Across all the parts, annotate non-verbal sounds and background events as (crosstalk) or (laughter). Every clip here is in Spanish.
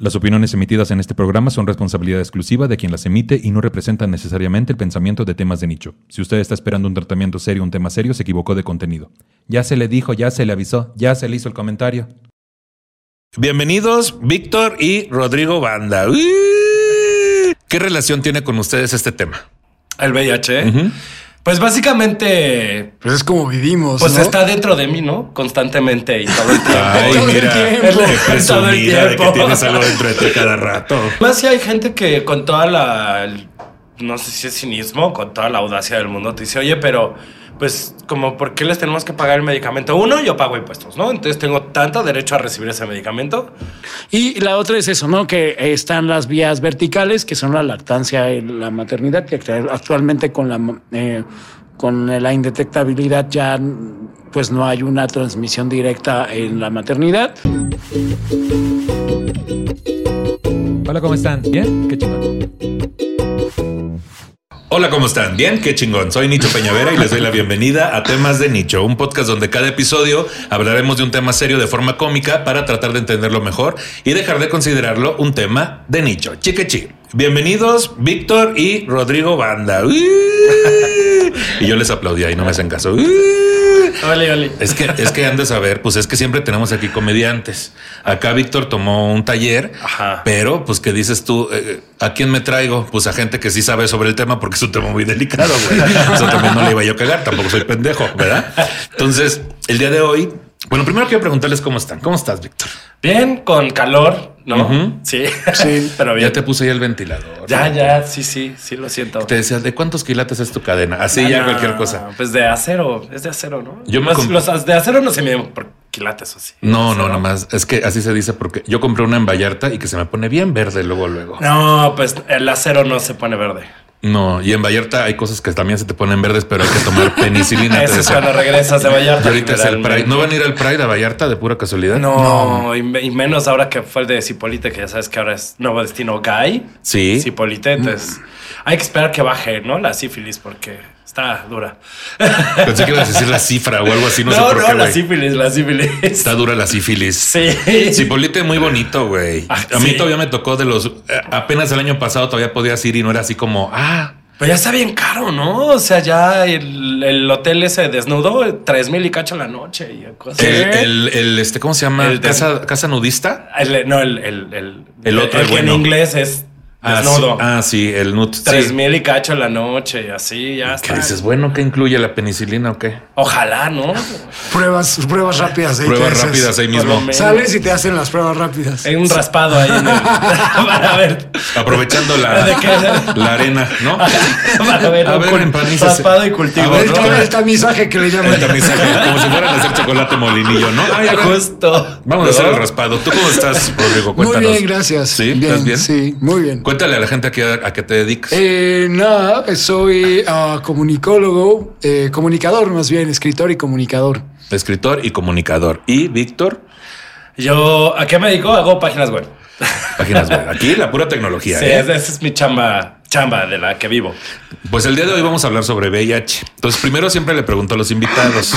Las opiniones emitidas en este programa son responsabilidad exclusiva de quien las emite y no representan necesariamente el pensamiento de temas de nicho. Si usted está esperando un tratamiento serio, un tema serio, se equivocó de contenido. Ya se le dijo, ya se le avisó, ya se le hizo el comentario. Bienvenidos, Víctor y Rodrigo Banda. ¿Qué relación tiene con ustedes este tema? El VIH. Pues básicamente, Pues es como vivimos. pues ¿no? está dentro de mí, ¿no? Constantemente y todo el (laughs) tiempo. Ay, Todo el mira, tiempo. qué (laughs) Todo el presumida de que tiempo. tienes algo dentro de ti cada rato. Más si hay gente que con toda la, el- no sé si es cinismo, con toda la audacia del mundo te dice, oye, pero pues como, ¿por qué les tenemos que pagar el medicamento? Uno, yo pago impuestos, ¿no? Entonces tengo tanto derecho a recibir ese medicamento. Y la otra es eso, ¿no? Que están las vías verticales, que son la lactancia y la maternidad, que actualmente con la eh, con la indetectabilidad ya pues no hay una transmisión directa en la maternidad. Hola, ¿cómo están? ¿Bien? Qué chingón. Hola, ¿cómo están? Bien, qué chingón. Soy Nicho Peñavera y les doy la bienvenida a Temas de Nicho, un podcast donde cada episodio hablaremos de un tema serio de forma cómica para tratar de entenderlo mejor y dejar de considerarlo un tema de nicho. Chiquechi. Bienvenidos, Víctor y Rodrigo Banda. Y yo les aplaudía y no me hacen caso. Ole, ole. Es que, es que han de saber, pues es que siempre tenemos aquí comediantes. Acá Víctor tomó un taller, Ajá. pero pues que dices tú, eh, ¿a quién me traigo? Pues a gente que sí sabe sobre el tema porque es un tema muy delicado, güey. Eso también no le iba yo a cagar, tampoco soy pendejo, ¿verdad? Entonces, el día de hoy, bueno, primero quiero preguntarles cómo están. ¿Cómo estás, Víctor? Bien, con calor, ¿no? Sí, (laughs) sí, pero bien. Ya te puse ahí el ventilador. Ya, ¿no? ya, sí, sí, sí lo siento. Te decía, ¿de cuántos quilates es tu cadena? Así ya Ah, cualquier cosa. Pues de acero, es de acero, ¿no? Yo me los, de acero no se miden por quilates o así. No, no, nomás. Es que así se dice porque yo compré una en Vallarta y que se me pone bien verde luego, luego. No, pues el acero no se pone verde. No, y en Vallarta hay cosas que también se te ponen verdes, pero hay que tomar (laughs) penicilina. Eso es cuando regresas de Y Vallarta. ahorita es el. Pride. ¿No van a ir al Pride a Vallarta de pura casualidad? No, Y, me- y menos ahora que fue el de Cipolite, que ya sabes que ahora es nuevo destino gay. Sí. Cipolite, entonces hay que esperar que baje, ¿no? La sífilis, porque está dura. Pensé que ibas a decir la cifra o algo así, no, No, sé no, por qué, la sífilis, la sífilis. Está dura la sífilis. Sí. Cipolite muy bonito, güey. Ah, a mí sí. todavía me tocó de los... eh, apenas el año pasado todavía podías ir y no era así como... Ah, Pero ya está bien caro, ¿no? O sea, ya el, el hotel ese desnudo, tres mil y cacho la noche y cosas. el, el, el, este, ¿cómo se llama? El casa, casa nudista. El- no, el, el, el, El otro, el que en bueno. inglés es Ah, sí, ah, sí, el nut. sí. Tres mil y cacho la noche y así, ya ¿Qué está. dices? Bueno, ¿qué incluye la penicilina o qué? Ojalá, ¿no? Pruebas, pruebas rápidas. ahí Pruebas rápidas ahí mismo. Sales y te hacen las pruebas rápidas. Hay un raspado ahí en el, (laughs) (laughs) para ver. Aprovechando la, la arena, ¿no? (laughs) Para ver, A ver, raspado y cultivo. A ver, el, ¿no? tam- el tamizaje que le llaman. El tamizaje, como si fueran a hacer chocolate molinillo, ¿no? Ay, Justo. Vamos a hacer ¿No? el raspado. ¿Tú cómo estás, Rodrigo? Muy Cuéntanos. bien, gracias. ¿Sí? ¿Estás bien? Sí, muy bien. Cuéntale a la gente a qué, a qué te dedicas. Eh, nada, soy ah, comunicólogo, eh, comunicador más bien, escritor y comunicador. Escritor y comunicador. Y Víctor, Yo, ¿a qué me dedico? Hago páginas web. páginas web. Aquí la pura tecnología. (laughs) Sí, ¿eh? esa esa es mi chamba, chamba de la que vivo. Pues el día de hoy vamos a hablar sobre VIH. Entonces, primero siempre le pregunto a los invitados.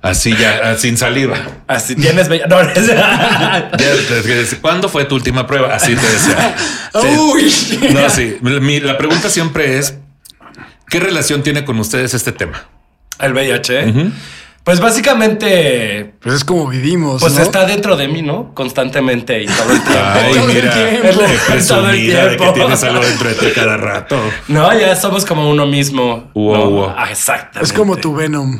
Así ya, ah, sin saliva. Así tienes. No, (laughs) te- ¿Cuándo fue tu última prueba? Así te decía. Uy, No, sí. Mi- la pregunta siempre es: ¿qué relación tiene con ustedes este tema? el VIH. Pues básicamente, pues es como vivimos. pues ¿no? está dentro de mí, ¿no? Constantemente y todo el tiempo. Ay, (laughs) Todo el mira, tiempo. qué Todo el presumida de que tiempo. tienes algo dentro de ti cada rato. No, ya somos como uno mismo. Uo, ¿no? uo. Ah, exactamente. Es como tu Venom.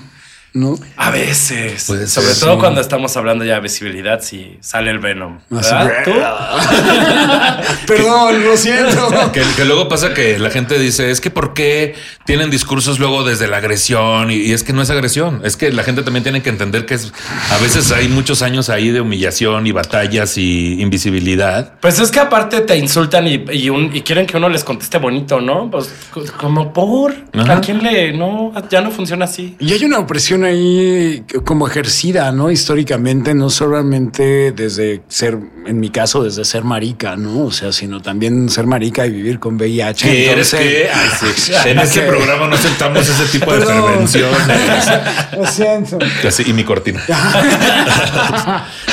¿No? A veces. Puede Sobre ser, todo sí. cuando estamos hablando ya de visibilidad, si sale el Venom. ¿Verdad? ¿Tú? (laughs) Perdón, lo siento. (laughs) Que, que luego pasa que la gente dice, es que ¿por qué tienen discursos luego desde la agresión? Y, y es que no es agresión, es que la gente también tiene que entender que es, a veces hay muchos años ahí de humillación y batallas y invisibilidad. Pues es que aparte te insultan y, y un- y quieren que uno les conteste bonito, ¿no? Pues co- como por. Ajá. ¿A quién le.? No, ya no funciona así. Y hay una opresión ahí como ejercida, ¿no? Históricamente, no solamente desde ser, en mi caso, desde ser marica, ¿no? O sea, sino también ser marica y vivir con VIH. ¿Qué eres Entonces- qué? (laughs) Ay, sí. (laughs) En este programa no aceptamos ese tipo de Perdón. prevenciones. (laughs) Lo siento. Y mi cortina.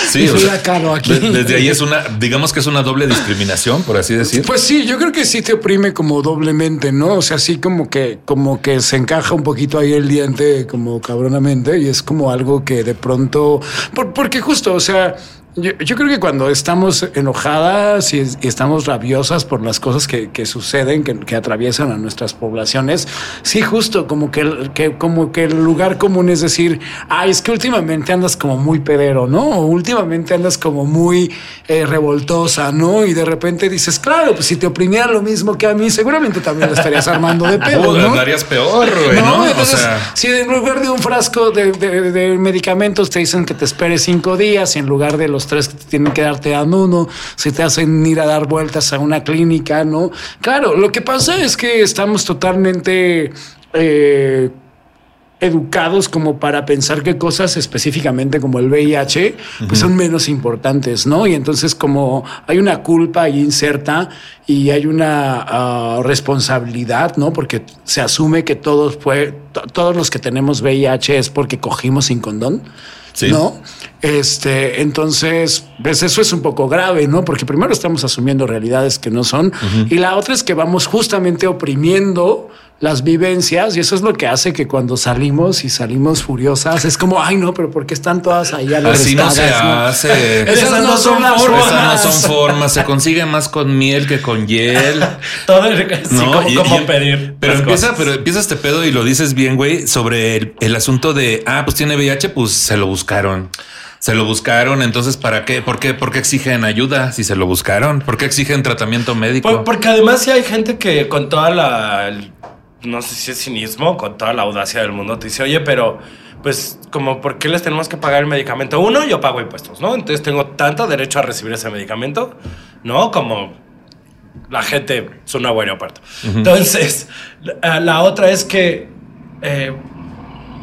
Sí, o sea, Kahlo aquí. de- desde ahí es una, digamos que es una doble discriminación, por así decir. Pues sí, yo creo que sí te oprime como doblemente, ¿no? O sea, sí como que, como que se encaja un poquito ahí el diente como y es como algo que de pronto, por- porque justo, o sea, yo, yo creo que cuando estamos enojadas y, y estamos rabiosas por las cosas que, que suceden, que, que atraviesan a nuestras poblaciones, sí, justo como que, el- que, como que el lugar común es decir, ay, es que últimamente andas como muy pedero, ¿no? O últimamente andas como muy eh, revoltosa, ¿no? Y de repente dices, claro, pues si te oprimiera lo mismo que a mí, seguramente también lo estarías armando de (laughs) pedo, ¿no? andarías peor, güey, No, ¿no? entonces, o sea, si en lugar de un frasco de, de- de medicamentos te dicen que te esperes cinco días y en lugar de los tres que te tienen que dar te dan uno, si te hacen ir a dar vueltas a una clínica, ¿no? Claro, lo que pasa es que estamos totalmente... eh, educados como para pensar que cosas específicamente como el VIH pues son menos importantes, ¿no? Y entonces como hay una culpa ahí inserta y hay una ah, responsabilidad, ¿no? Porque se asume que todos fue to- todos los que tenemos VIH es porque cogimos sin condón. Sí. ¿No? Este, entonces, pues eso es un poco grave, ¿no? Porque primero estamos asumiendo realidades que no son, y la otra es que vamos justamente oprimiendo las vivencias, y eso es lo que hace que cuando salimos y salimos furiosas, es como, ay, no, pero ¿por qué están todas ahí así no se hace. (laughs) Esas no son las Esas formas. no son formas. Se consigue más con miel que con hiel. (laughs) Todo el- sí, ¿no? como, Y- como y- pedir. Pero empieza, cosas. pero empieza este pedo y lo dices bien, güey, sobre el, el asunto de, ah, pues tiene VIH, pues se lo buscaron. Se lo buscaron, entonces ¿para qué? ¿Por qué? ¿Por qué exigen ayuda si se lo buscaron? ¿Por qué exigen tratamiento médico? Por- porque además sí hay gente que con toda la, no sé si es cinismo, con toda la audacia del mundo te dice, oye, pero pues como, ¿por qué les tenemos que pagar el medicamento? Uno, yo pago impuestos, ¿no? Entonces tengo tanto derecho a recibir ese medicamento, ¿no? Como la gente es un nuevo aeropuerto. Entonces, la, la otra es que, eh,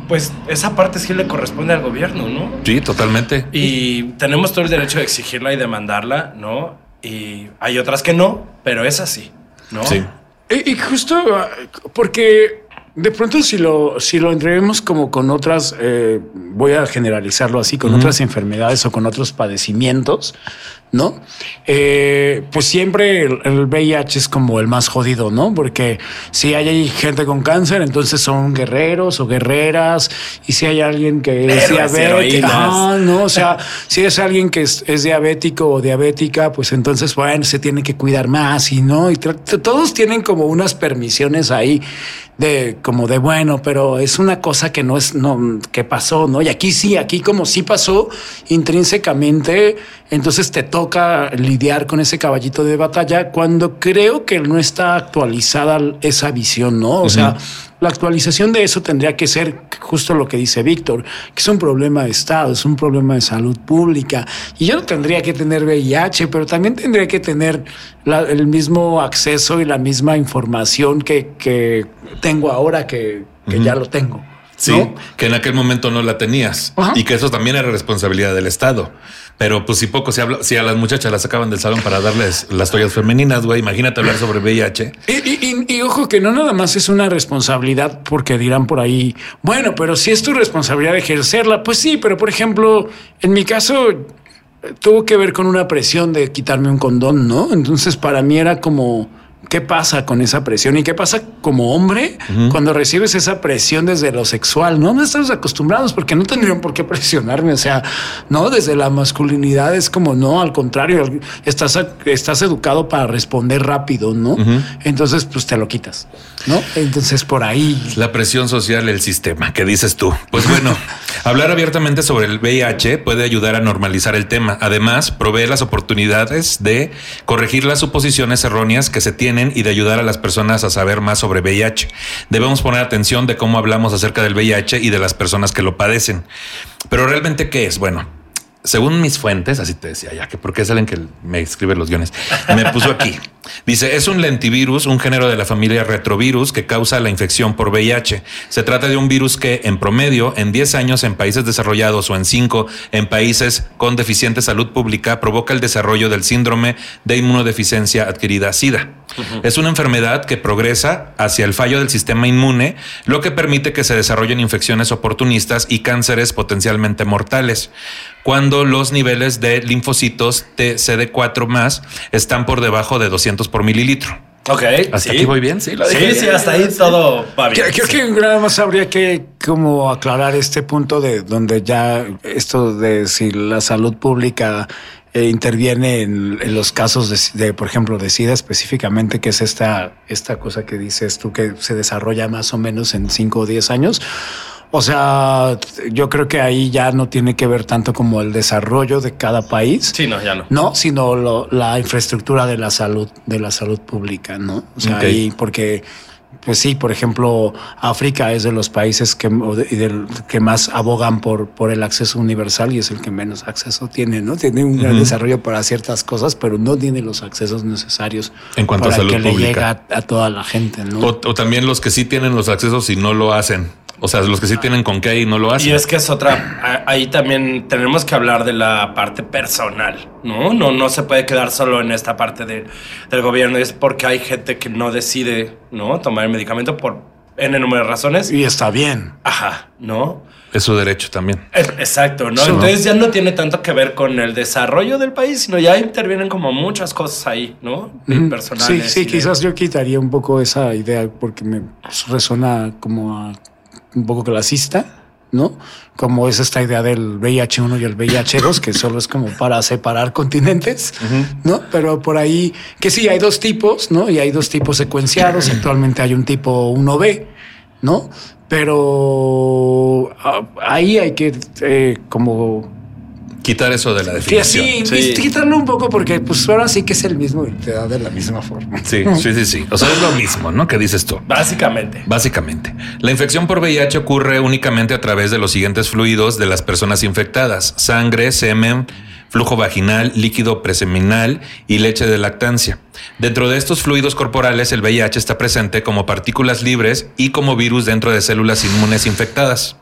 pues esa parte sí le corresponde al gobierno, ¿no? Sí, totalmente. Y tenemos todo el derecho de exigirla y demandarla, ¿no? Y hay otras que no, pero es así, ¿no? Sí. Y, y justo ah, porque de pronto si lo, si lo entrevemos como con otras, eh, voy a generalizarlo así, con otras enfermedades o con otros padecimientos, ¿no? Eh, pues siempre el, el VIH es como el más jodido, ¿no? Porque si hay, hay gente con cáncer, entonces son guerreros o guerreras, y si hay alguien que es diabético, ah, no, o sea, si es alguien que es, es diabético o diabética, pues entonces, bueno, se tiene que cuidar más y no, y todos tienen como unas permisiones ahí de como de bueno, pero es una cosa que no es, no, que pasó, ¿no? Y aquí sí, aquí como sí pasó intrínsecamente, entonces te toca lidiar con ese caballito de batalla cuando creo que no está actualizada esa visión, ¿no? O sea, la actualización de eso tendría que ser justo lo que dice Víctor, que es un problema de Estado, es un problema de salud pública. Y yo no tendría que tener VIH, pero también tendría que tener la- el mismo acceso y la misma información que, que tengo ahora que, que ya lo tengo. Sí, ¿no? que en aquel momento no la tenías Ajá. y que eso también era responsabilidad del Estado. Pero pues si poco se habla, si a las muchachas las sacaban del salón para darles las toallas femeninas, güey, imagínate hablar sobre VIH. Y, y- y- y ojo que no nada más es una responsabilidad porque dirán por ahí, bueno, pero si es tu responsabilidad ejercerla, pues sí, pero por ejemplo, en mi caso eh, tuvo que ver con una presión de quitarme un condón, ¿no? Entonces para mí era como, ¿qué pasa con esa presión? ¿Y qué pasa como hombre cuando recibes esa presión desde lo sexual? No, no estamos acostumbrados porque no tendrían por qué (laughs) presionarme. O sea, no, desde la masculinidad es como, no, al contrario, estás, estás educado para responder rápido, ¿no? Entonces, pues te lo quitas, ¿no? Entonces, por ahí. La presión social, el sistema, ¿qué dices tú? Pues bueno, (laughs) hablar abiertamente sobre el VIH puede ayudar a normalizar el tema. Además, provee las oportunidades de corregir las suposiciones erróneas que se tienen y de ayudar a las personas a saber más sobre VIH. Debemos poner atención de cómo hablamos acerca del VIH y de las personas que lo padecen. Pero realmente, ¿qué es? Bueno, según mis fuentes, así te decía ya que porque es alguien que me escribe los guiones, me puso aquí. Dice, es un lentivirus, un género de la familia retrovirus que causa la infección por VIH. Se trata de un virus que, en promedio, en 10 años en países desarrollados o en 5 en países con deficiente salud pública, provoca el desarrollo del síndrome de inmunodeficiencia adquirida SIDA. Es una enfermedad que progresa hacia el fallo del sistema inmune, lo que permite que se desarrollen infecciones oportunistas y cánceres potencialmente mortales cuando los niveles de linfocitos TCD4 más están por debajo de 200 por mililitro. Ok. Hasta aquí voy bien, sí. sí, sí, hasta ahí todo va bien. Creo, que nada más habría que como aclarar este punto de donde ya esto de si la salud pública eh, interviene en, los casos de, por ejemplo, de SIDA específicamente, que es esta, esta cosa que dices tú que se desarrolla más o menos en 5 o 10 años o sea, yo creo que ahí ya no tiene que ver tanto como el desarrollo de cada país. Sí, no, ya no. No, sino la infraestructura de la salud, de la salud pública, ¿no? O sea, ahí porque pues sí, por ejemplo, África es de los países que, que más abogan por, por el acceso universal y es el que menos acceso tiene, ¿no? Tiene un gran desarrollo para ciertas cosas, pero no tiene los accesos necesarios en cuanto a salud que pública. le llega a, toda la gente, ¿no? o, también los que sí tienen los accesos y no lo hacen. O sea, los que sí tienen con qué y no lo hacen. Y es que es otra. Ahí también tenemos que hablar de la parte personal, ¿no? No, no se puede quedar solo en esta parte del gobierno. Es porque hay gente que no decide, ¿no? Tomar el medicamento por N número de razones. Y está bien. Ajá, ¿no? Es su derecho también. Exacto, ¿no? Entonces ya no tiene tanto que ver con el desarrollo del país, sino ya intervienen como muchas cosas ahí, ¿no? Personales. Sí, sí, quizás yo quitaría un poco esa idea porque me resuena como a un poco clasista, ¿no? Como es esta idea del VIH1 y el VIH2, que solo es como para separar continentes, ¿no? Pero por ahí, que sí, hay dos tipos, ¿no? Y hay dos tipos secuenciados. (clears throat) Actualmente hay un tipo 1B, ¿no? Pero ah, ahí hay que eh, como Quitar eso de la definición. Sí, sí, quitarlo un poco porque pues ahora sí que es el mismo y te da de la misma forma. Sí, sí, sí, sí. O sea, es lo mismo, ¿no? ¿Qué dices tú? Básicamente. Básicamente. La infección por VIH ocurre únicamente a través de los siguientes fluidos de las personas infectadas. Sangre, semen, flujo vaginal, líquido preseminal y leche de lactancia. Dentro de estos fluidos corporales, el VIH está presente como partículas libres y como virus dentro de células inmunes infectadas.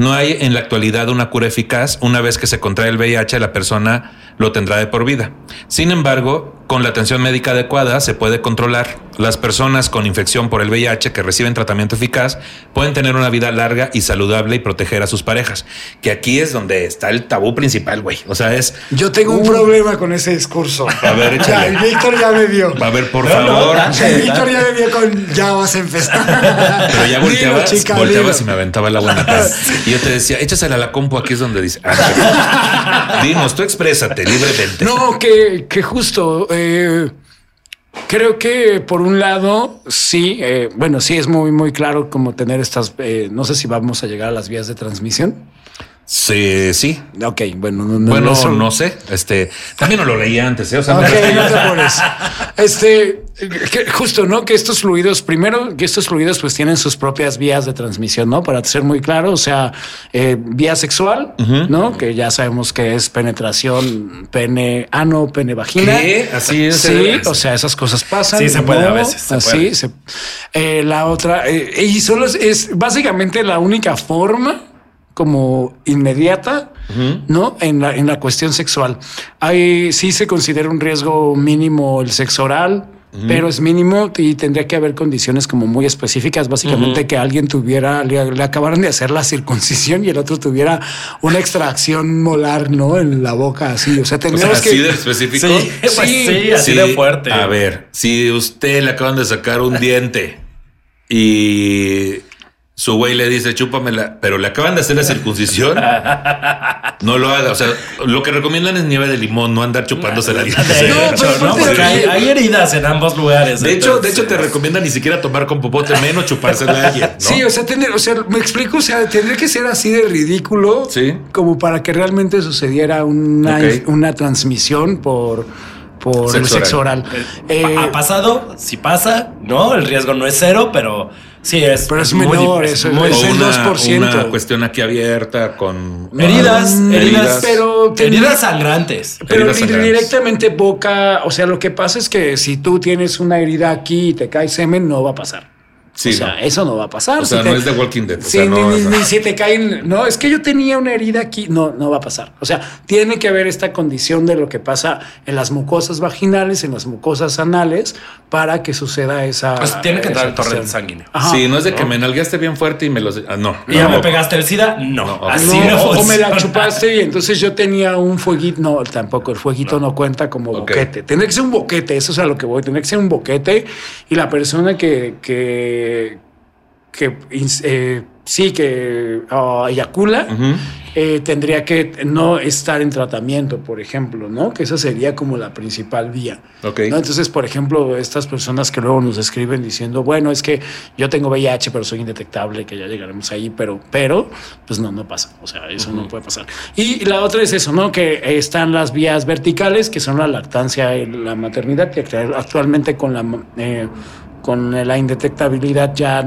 No hay en la actualidad una cura eficaz. Una vez que se contrae el VIH, la persona lo tendrá de por vida. Sin embargo, con la atención médica adecuada se puede controlar. Las personas con infección por el VIH que reciben tratamiento eficaz pueden tener una vida larga y saludable y proteger a sus parejas. Que aquí es donde está el tabú principal, güey. O sea, es... Yo tengo un problema con ese discurso. A ver, échale. Víctor ya me vio. A ver, por favor. Víctor ya me vio con ya vas a empezar. Pero ya volteabas, volteabas y me aventaba la buena Y yo te decía, échasela a la compu, aquí es donde dice... Ah, (laughs) Dinos, tú exprésate libremente. No, que, que justo... Eh, creo que por un lado, sí, eh, bueno, sí es muy, muy claro como tener estas, eh, no sé si vamos a llegar a las vías de transmisión. Sí, sí. Ok, bueno, no, bueno, no, sé. Este también no lo leía antes, ¿eh? O sea, no te pones. Este, justo, ¿no? Que estos fluidos, primero, que estos fluidos pues tienen sus propias vías de transmisión, ¿no? Para ser muy claro, o sea, eh, vía sexual, ¿no? Que ya sabemos que es penetración, pene ano, pene vagina. ¿Qué? Así es. Sí, o sea, esas cosas pasan. Sí, se puede a veces. Así. Eh, la otra, y solo es básicamente la única forma como inmediata, ¿no? En la, en la cuestión sexual. Hay, sí se considera un riesgo mínimo el sexo oral, pero es mínimo y tendría que haber condiciones como muy específicas, básicamente que alguien tuviera, le, le acabaran de hacer la circuncisión y el otro tuviera una extracción molar, ¿no? En la boca, así. O sea, O sea, tendríamos así que... de específico. Sí, pues Sí, sí, así Sí, de fuerte. A ver, si usted le acaban de sacar un diente y su güey le dice chúpamela, pero le acaban de hacer la circuncisión, (laughs) no lo haga. O sea, lo que recomiendan es nieve de limón, no andar chupándose la No, hecho, pero ¿no? Porque hay, hay heridas en ambos lugares. De hecho, de hecho, te recomiendan ni siquiera tomar con popote, (laughs) menos chupársela a alguien. ¿no? Sí, o sea, tener, o sea, me explico, o sea, tendría que ser así de ridículo Sí. como para que realmente sucediera una, una transmisión por, por el Sexo sexo oral. Eh, ha pasado, si pasa, ¿no? El riesgo no es cero, pero sí es. Pero es menor, eso muy es O el una, 2%. una cuestión aquí abierta con Heridas, Mm, heridas, pero heridas sangrantes. Pero heridas sangrantes. directamente boca, o sea, lo que pasa es que si tú tienes una herida aquí y te cae semen, no va a pasar. Sí, o sea, no. eso no va a pasar. O sea, Si te- no es de Walking Dead. O Sí, sea, ni, no, ni- no. ni si te caen. No, es que yo tenía una herida aquí. No, no va a pasar. O sea, tiene que haber esta condición de lo que pasa en las mucosas vaginales, en las mucosas anales, para que suceda esa. Pues tiene que entrar el torrente sanguíneo. Ajá. Sí, no es de que me nalgueaste bien fuerte y me los. Ah, no. ¿Y ya no, me pegaste el SIDA? No, No, así No, no, o me la chupaste y entonces yo tenía un fueguito. No, tampoco el fueguito no, cuenta como boquete. Tendría que ser un boquete, eso es a lo que voy. Tendría que ser un boquete y la persona que, que, que eh, sí, que ah, eyacula, eh, tendría que no estar en tratamiento, por ejemplo, ¿no? Que esa sería como la principal vía. Ok. ¿no? Entonces, por ejemplo, estas personas que luego nos escriben diciendo, bueno, es que yo tengo VIH, pero soy indetectable, que ya llegaremos ahí, pero, pero, pues no, no pasa. O sea, eso no puede pasar. Y la otra es eso, ¿no? Que están las vías verticales, que son la lactancia y la maternidad, que actualmente con la, eh, con la indetectabilidad ya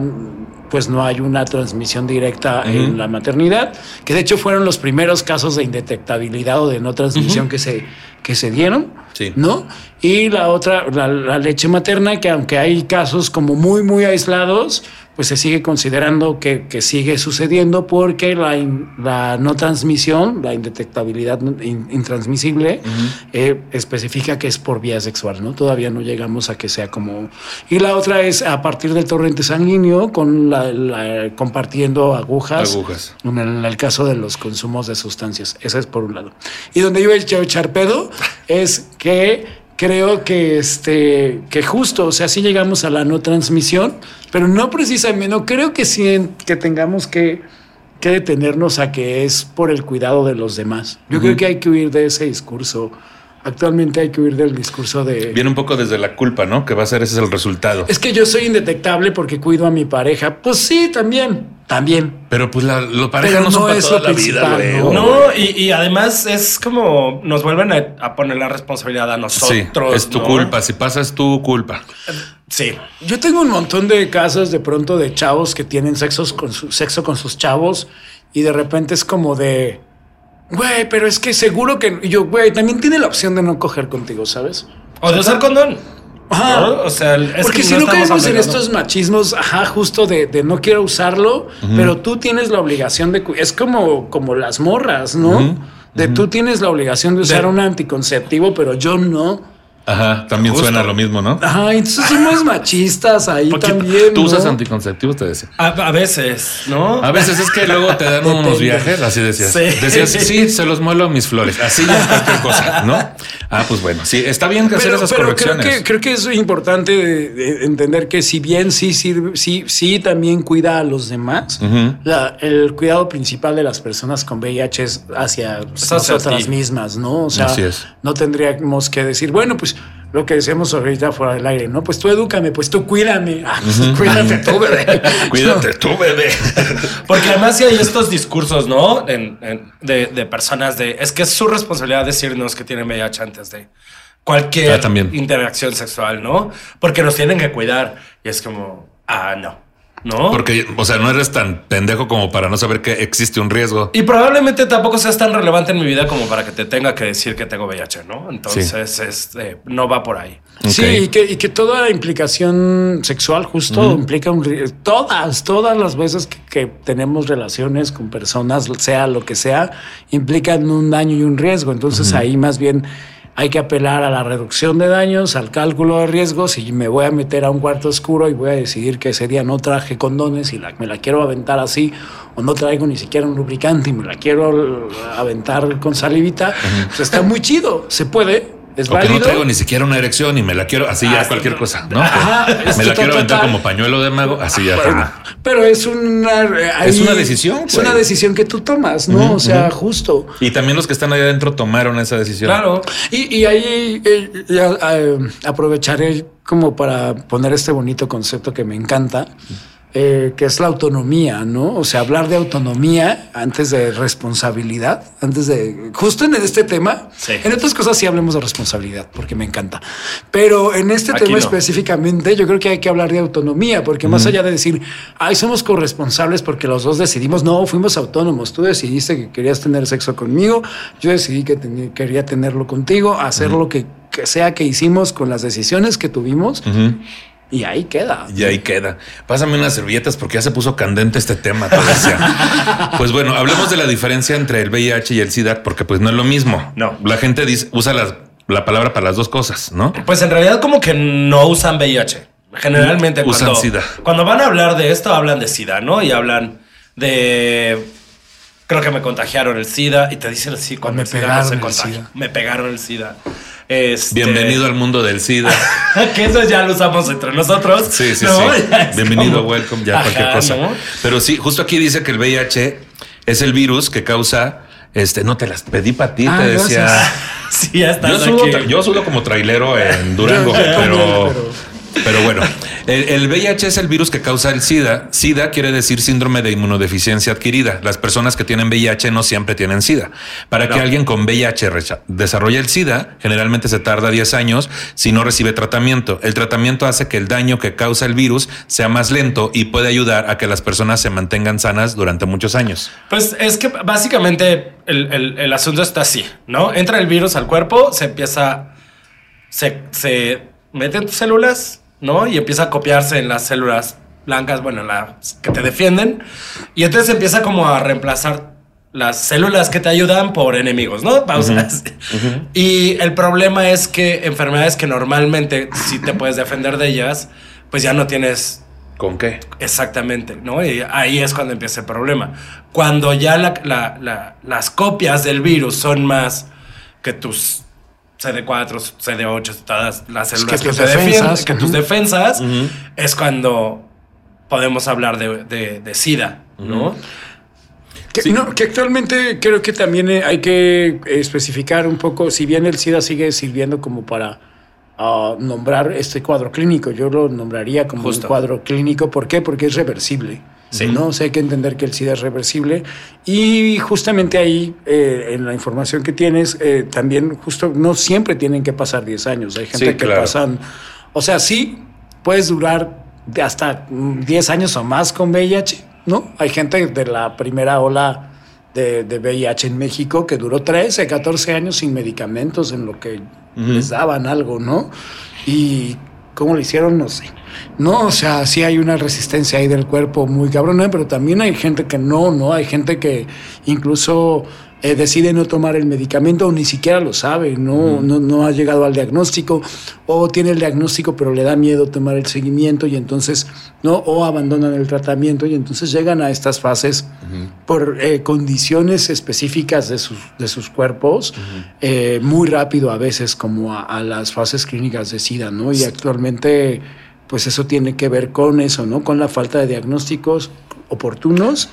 pues no hay una transmisión directa en la maternidad, que de hecho fueron los primeros casos de indetectabilidad o de no transmisión que, se, que se dieron, Sí. ¿no? Y la otra, la, la leche materna, que aunque hay casos como muy, muy aislados, pues se sigue considerando que, que sigue sucediendo porque la, in- la no transmisión, la indetectabilidad in- intransmisible, eh, especifica que es por vía sexual, ¿no? Todavía no llegamos a que sea como... Y la otra es a partir del torrente sanguíneo, con la, la- compartiendo agujas. Agujas. En el, en el caso de los consumos de sustancias. Ese es por un lado. Y donde yo he hecho echar pedo (laughs) es que creo que este que justo, o sea, sí llegamos a la no transmisión, pero no precisamente, no creo que sí que tengamos que, que detenernos a que es por el cuidado de los demás. Yo creo que hay que huir de ese discurso. Actualmente hay que huir del discurso de Viene un poco desde la culpa, ¿no? Que va a ser ese es el resultado. es que yo soy indetectable porque cuido a mi pareja. Pues sí, también, también. Pero pues la, lo pareja Pero no, son no para es toda la vida. ¿no? No, y, y además es como nos vuelven a, a poner la responsabilidad a Sí, nosotros. es tu ¿no? culpa. Si pasa es tu culpa. Sí. Yo tengo un montón de casos de pronto de chavos que tienen sexos con su, sexo con sus chavos y de repente es como de, güey, pero es que seguro que y yo, güey, también tiene la opción de no coger contigo, ¿sabes? O de usar condón. Ajá. ¿no? O sea, es Porque que si no caemos en estos machismos, ajá, justo de, de no quiero usarlo, pero tú tienes la obligación de... Es como, como las morras, ¿no? De tú tienes la obligación de usar De- un anticonceptivo, pero yo no. Ajá, también Justo. suena lo mismo, ¿no? Ajá, entonces somos machistas ahí Poquito. también. Tú ¿no? usas anticonceptivos, te decía. A, a veces, ¿no? A veces es que (laughs) luego te dan unos viajes, así decías. Sí. Decías, sí, se los muelo a mis flores. Así ya cualquier cosa, ¿no? Ah, pues bueno, sí, está bien que hacer Pero, esas pero creo correcciones. que, creo que es importante de- de entender que si bien sí sirve, sí, sí también cuida a los demás, la- el cuidado principal de las personas con VIH es hacia hacia nosotras ti. mismas, ¿no? O sea, Así es. no tendríamos que decir, bueno, pues lo que decíamos ahorita fuera del aire, ¿no? Pues tú edúcame, pues tú cuídame. Ah, pues cuídate tú, bebé. (laughs) Cuídate tú, bebé. (laughs) Porque además sí hay estos discursos, ¿no? En- en- de, de personas de... Es que es su responsabilidad decirnos que tienen VIH antes de cualquier Ah, también. interacción sexual, ¿no? Porque nos tienen que cuidar. Y es como, ah, no. ¿No? Porque, o sea, no eres tan pendejo como para no saber que existe un riesgo. Y probablemente tampoco seas tan relevante en mi vida como para que te tenga que decir que tengo VIH, ¿no? Entonces, este, no va por ahí. Sí, y que, y que toda la implicación sexual justo implica un ri- todas, todas las veces que, que tenemos relaciones con personas, sea lo que sea, implican un daño y un riesgo. Entonces ahí más bien hay que apelar a la reducción de daños, al cálculo de riesgos y me voy a meter a un cuarto oscuro y voy a decidir que ese día no traje condones y la, me la quiero aventar así o no traigo ni siquiera un lubricante y me la quiero aventar con salivita, pues está muy chido, se puede, es o que no traigo ni siquiera una erección y me la quiero así ya ah, cualquier cosa, ¿no? me la quiero aventar como pañuelo de mago, así ya. Pero, es una es una decisión. Es una decisión que tú tomas, ¿no? o sea, justo. Y también los que están ahí adentro tomaron esa decisión. Claro. Y, ahí eh, eh, aprovecharé como para poner este bonito concepto que me encanta eh, que es la autonomía, ¿no? O sea, hablar de autonomía antes de responsabilidad, antes de... Justo en este tema, en otras cosas sí hablemos de responsabilidad, porque me encanta. Pero en este tema específicamente, yo creo que hay que hablar de autonomía, porque más allá de decir, ay, somos corresponsables porque los dos decidimos, no, fuimos autónomos, tú decidiste que querías tener sexo conmigo, yo decidí que quería tenerlo contigo, hacer lo que, sea que hicimos con las decisiones que tuvimos. Y ahí queda. Y ahí queda. Pásame unas servilletas porque ya se puso candente este tema. (laughs) pues bueno, hablemos de la diferencia entre el VIH y el SIDA, porque pues no es lo mismo. No. La gente dice, usa la palabra para las dos cosas, ¿no? Pues en realidad como que no usan VIH. Generalmente usan cuando, SIDA. Cuando van a hablar de esto, hablan de SIDA, ¿no? Y hablan de creo que me contagiaron el SIDA y te dicen así cuando me pegaron el SIDA. Me pegaron el SIDA. Este... Bienvenido al mundo del SIDA. (laughs) que eso ya lo usamos entre nosotros. Sí, sí, sí. (laughs) Bienvenido, welcome, ya cualquier cosa. Pero sí, justo aquí dice que el VIH es el virus que causa. Este, no te las pedí para ti, ah, te decía. (laughs) sí, ya estás yo, sudo, yo sudo como trailero en Durango, pero pero bueno, el, VIH es el virus que causa el SIDA. SIDA quiere decir síndrome de inmunodeficiencia adquirida. Las personas que tienen VIH no siempre tienen SIDA. Para que alguien con VIH desarrolle el SIDA, generalmente se tarda 10 años si no recibe tratamiento. El tratamiento hace que el daño que causa el virus sea más lento y puede ayudar a que las personas se mantengan sanas durante muchos años. Pues es que básicamente el, el asunto está así, ¿no? Entra el virus al cuerpo, se empieza, se, se mete en tus células, ¿no? Y empieza a copiarse en las células blancas, bueno, las que te defienden. Y entonces empieza como a reemplazar las células que te ayudan por enemigos, ¿no? Pausas. Y el problema es que enfermedades que normalmente sí te puedes defender de ellas, pues ya no tienes... ¿Con qué? Exactamente, ¿no? Y ahí es cuando empieza el problema. Cuando ya las copias del virus son más que tus CD4, CD8, todas las células que, te defienden, que tus defensas, es cuando podemos hablar de, SIDA, ¿no? Que, actualmente creo que también eh, hay que especificar un poco, si bien el SIDA sigue sirviendo como para ah, nombrar este cuadro clínico, yo lo nombraría como un cuadro clínico, ¿por qué? Porque es reversible. ¿No? O sea, hay que entender que el SIDA es reversible. Y justamente ahí, eh, en la información que tienes, eh, también justo no siempre tienen que pasar 10 años. Hay gente que pasan, o sea, sí, puedes durar hasta 10 años o más con VIH, ¿no? Hay gente de la primera ola de, de VIH en México que duró 13, 14 años sin medicamentos en lo que les daban algo, ¿no? Y cómo lo hicieron, no sé. No, o sea, sí hay una resistencia ahí del cuerpo muy cabrona, pero también hay gente que no, ¿no? Hay gente que incluso eh, decide no tomar el medicamento o ni siquiera lo sabe, ¿no? no, no ha llegado al diagnóstico o tiene el diagnóstico pero le da miedo tomar el seguimiento y entonces, ¿no? O abandonan el tratamiento y entonces llegan a estas fases por eh, condiciones específicas de sus, de sus cuerpos eh, muy rápido a veces como a, a, las fases clínicas de SIDA, ¿no? Y actualmente pues eso tiene que ver con eso, ¿no? Con la falta de diagnósticos oportunos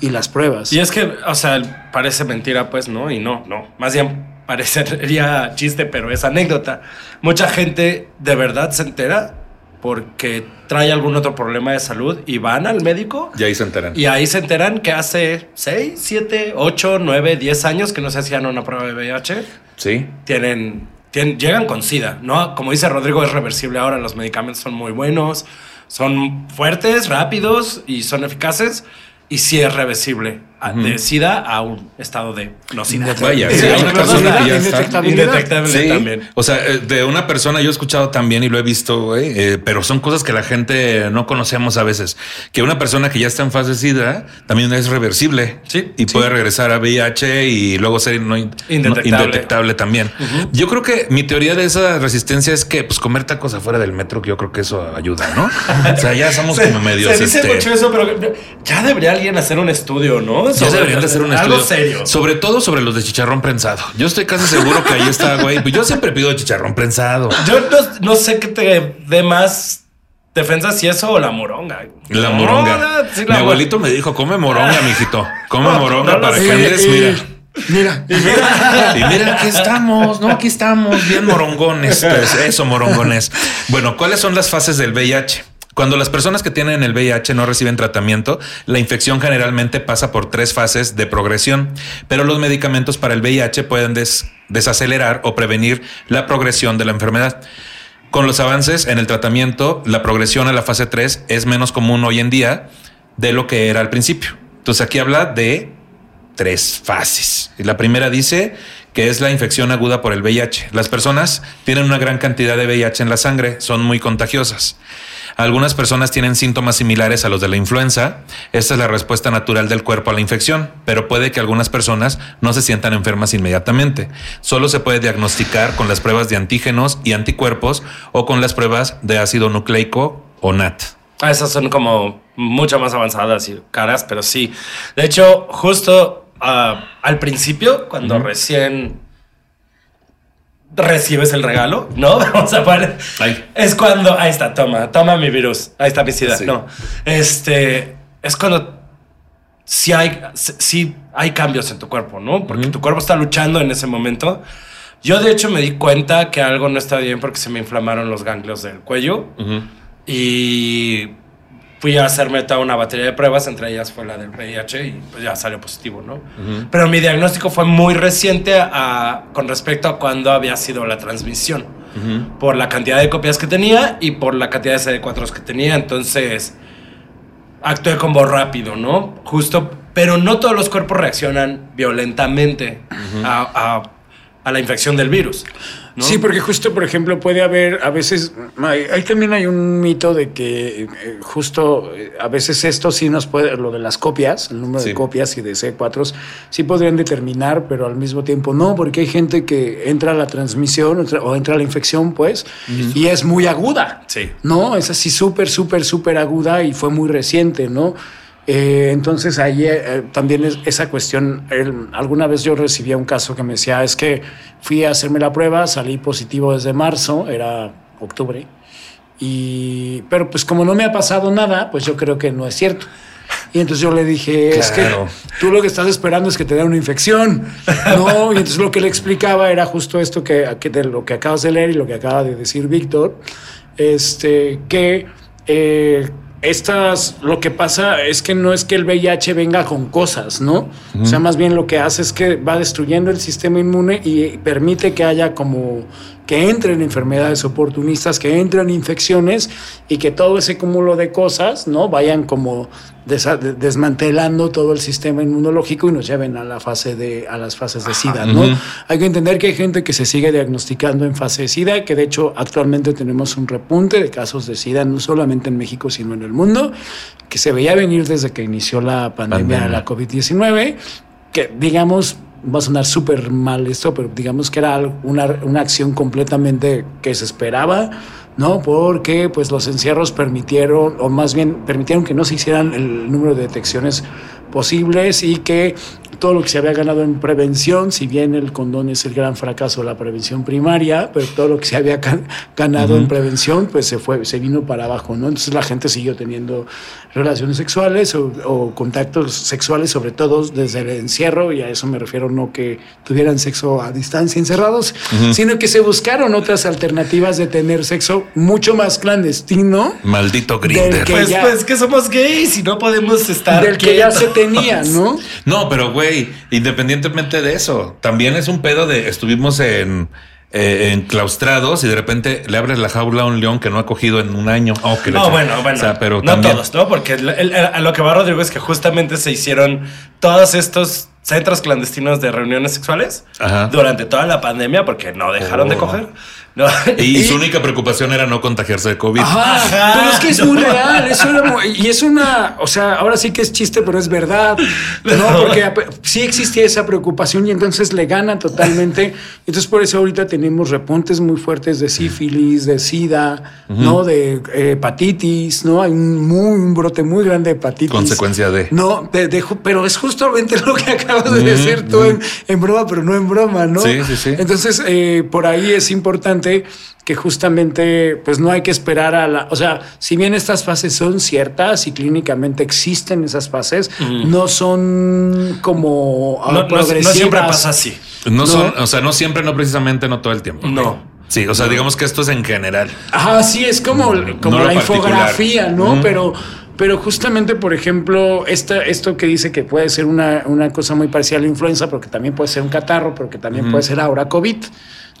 y las pruebas. Y es que, o sea, parece mentira, pues, ¿no? Y no, no. Más bien parecería chiste, pero es anécdota. Mucha gente de verdad se entera porque trae algún otro problema de salud y van al médico. Y ahí se enteran. Y ahí se enteran que hace 6, 7, 8, 9, 10 años que no se hacían una prueba de VIH. Sí. Tienen llegan con SIDA, ¿no? Como dice Rodrigo, es reversible ahora, los medicamentos son muy buenos, son fuertes, rápidos y son eficaces y sí es reversible. A- de SIDA a un estado de no SIDA. Vaya, Sí, (laughs) hay una persona que ya está-. Indetectable Sí, también. o sea, eh, de una persona yo he escuchado también y lo he visto, güey, eh, pero son cosas que la gente no conocemos a veces. Que una persona que ya está en fase SIDA también es reversible Sí, y sí. puede regresar a VIH y luego ser no Indetectable. no- indetectable también. Yo creo que mi teoría de esa resistencia es que pues comer tacos afuera del metro, que yo creo que eso ayuda, ¿no? O sea, ya somos (laughs) como medios. Se dice este, mucho eso, pero ya debería alguien hacer un estudio, ¿no? Ya Sobre- deberían de hacer un algo estudio. serio. Sobre todo sobre los de chicharrón prensado. Yo estoy casi seguro que ahí está, güey. Yo siempre pido chicharrón prensado. Yo no, no sé qué te dé más defensa, si eso o la moronga. La moronga. sí, Mi la abuelito me dijo, come moronga, mijito. Come (laughs) moronga para que andes, Eh, mira. eh, Mira, Y mira, aquí estamos, ¿no? Aquí estamos, bien morongones. Pues eso, morongones. Bueno, ¿cuáles son las fases del VIH? Cuando las personas que tienen el VIH no reciben tratamiento, la infección generalmente pasa por tres fases de progresión, pero los medicamentos para el VIH pueden des- desacelerar o prevenir la progresión de la enfermedad. Con los avances en el tratamiento, la progresión a la fase 3 es menos común hoy en día de lo que era al principio. Entonces aquí habla de tres fases. Y la primera dice que es la infección aguda por el VIH. Las personas tienen una gran cantidad de VIH en la sangre, son muy contagiosas. Algunas personas tienen síntomas similares a los de la influenza. Esta es la respuesta natural del cuerpo a la infección, pero puede que algunas personas no se sientan enfermas inmediatamente. Solo se puede diagnosticar con las pruebas de antígenos y anticuerpos o con las pruebas de ácido nucleico o NAT. Ah, esas son como mucho más avanzadas y caras, pero sí. De hecho, justo ah, al principio, cuando recién recibes el regalo, ¿no? (laughs) Vamos a poner. Es cuando. Ahí está, toma, toma mi virus. Ahí está mi sida. Sí. No. Este. Es cuando. Sí hay, sí hay cambios en tu cuerpo, ¿no? Porque tu cuerpo está luchando en ese momento. Yo, de hecho, me di cuenta que algo no estaba bien porque se me inflamaron los ganglios del cuello. Y fui a hacerme toda una batería de pruebas, entre ellas fue la del VIH y pues ya salió positivo, ¿no? Pero mi diagnóstico fue muy reciente a- con respecto a cuando había sido la transmisión, por la cantidad de copias que tenía y por la cantidad de CD4 que tenía, entonces actué como rápido, ¿no? Justo, pero no todos los cuerpos reaccionan violentamente a, a- a la infección del virus. ¿No? Sí, porque justo, por ejemplo, puede haber, a veces, hay, hay también hay un mito de que eh, justo eh, a veces esto sí nos puede, lo de las copias, el número Sí. de copias y de C4, sí podrían determinar, pero al mismo tiempo no, porque hay gente que entra a la transmisión entra- o entra a la infección, pues, y es muy aguda. Sí. No, es así súper, súper, súper aguda y fue muy reciente, ¿no? Eh, entonces ahí eh, también es esa cuestión, el- alguna vez yo recibía un caso que me decía, es que fui a hacerme la prueba, salí positivo desde marzo, era octubre, y, pero pues como no me ha pasado nada, pues yo creo que no es cierto. Y entonces yo le dije, es que Claro. tú lo que estás esperando es que te dé una infección. No, y entonces lo que le explicaba era justo esto que, que de lo que acabas de leer y lo que acaba de decir Víctor, este, que eh, estas, lo que pasa es que no es que el VIH venga con cosas, ¿no? O sea, más bien lo que hace es que va destruyendo el sistema inmune y permite que haya como que entren enfermedades oportunistas, que entren infecciones y que todo ese cúmulo de cosas, ¿no? Vayan como desmantelando todo el sistema inmunológico y nos lleven a la fase de a las fases de SIDA, ¿no? Hay que entender que hay gente que se sigue diagnosticando en fase de SIDA, que de hecho actualmente tenemos un repunte de casos de SIDA no solamente en México, sino en el mundo, que se veía venir desde que inició la pandemia de la COVID-19, que digamos va a sonar súper mal esto, pero digamos que era una, una acción completamente que se esperaba, ¿no? Porque pues los encierros permitieron, o más bien permitieron que no se hicieran el número de detecciones posibles y que todo lo que se había ganado en prevención, si bien el condón es el gran fracaso de la prevención primaria, pero todo lo que se había gan- ganado en prevención, pues se fue, se vino para abajo, ¿no? Entonces la gente siguió teniendo relaciones sexuales o, o contactos sexuales, sobre todo desde el encierro, y a eso me refiero no que tuvieran sexo a distancia encerrados, sino que se buscaron otras alternativas de tener sexo mucho más clandestino. Maldito Grinder. que- Pues, ya- pues que somos gays y no podemos estar. del que ya se tenía, ¿no? No, pero güey, independientemente de eso, también es un pedo de estuvimos en eh, enclaustrados y de repente le abres la jaula a un león que no ha cogido en un año. Oh, que No, bueno, bueno. O sea, pero no también- todos, ¿no? Porque el- el- a lo que va Rodrigo es que justamente se hicieron todos estos centros clandestinos de reuniones sexuales Ajá. durante toda la pandemia porque no dejaron de Oh. coger. ¿No? (laughs) Y, su única preocupación era no contagiarse de COVID. Ajá, Ajá. pero es que es muy real, eso era muy- y es una, o sea, ahora sí que es chiste, pero es verdad, (laughs) no, porque sí existía esa preocupación y entonces le gana totalmente, entonces por eso ahorita tenemos repuntes muy fuertes de sífilis, de sida, no, de eh, hepatitis, no, hay un muy un brote muy grande de hepatitis, Consecuencia de. no, de- de pero es justamente (laughs) lo que acabas de decir tú en, en broma, pero no en broma, ¿no? Sí, sí, sí. Entonces, eh, por ahí es importante que justamente, pues no hay que esperar a la, o sea, si bien estas fases son ciertas y clínicamente existen esas fases, no son como ah, no, no- no progresivas. siempre pasa así. No, son, o sea, no siempre, no precisamente, no todo el tiempo. No. Sí, o sea, digamos que esto es en general. Ajá, sí, es como, como la infografía, ¿no? Pero, pero justamente, por ejemplo, esta, esto que dice que puede ser una, una cosa muy parecida a la influenza, pero que también puede ser un catarro, pero que también puede ser ahora COVID.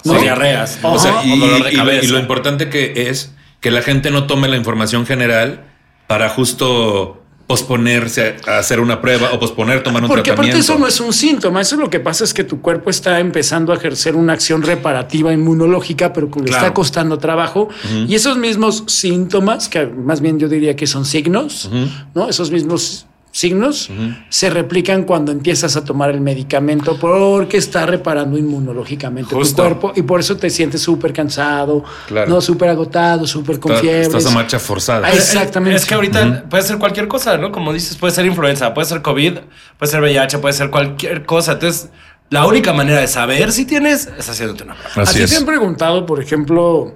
¿No? O diarreas. O sea, y, o dolor de y lo, cabeza. y lo importante que es que la gente no tome la información general para justo posponerse a hacer una prueba o posponer tomar un Porque aparte tratamiento. eso no es un síntoma, eso lo que pasa es que tu cuerpo está empezando a ejercer una acción reparativa inmunológica, pero que le Claro. está costando trabajo. Y esos mismos síntomas, que más bien yo diría que son signos, ¿no? Esos mismos signos se replican cuando empiezas a tomar el medicamento porque está reparando inmunológicamente Justo. tu cuerpo y por eso te sientes súper cansado, Claro. no súper agotado, súper con Estás- fiebre. Estás a marcha forzada. Ay, Exactamente. Es que ahorita puede ser cualquier cosa, ¿no? Como dices, puede ser influenza, puede ser COVID, puede ser VIH, puede ser cualquier cosa. Entonces, la única manera de saber si tienes es haciéndote una prueba. ¿A Así ti es. te han preguntado, por ejemplo,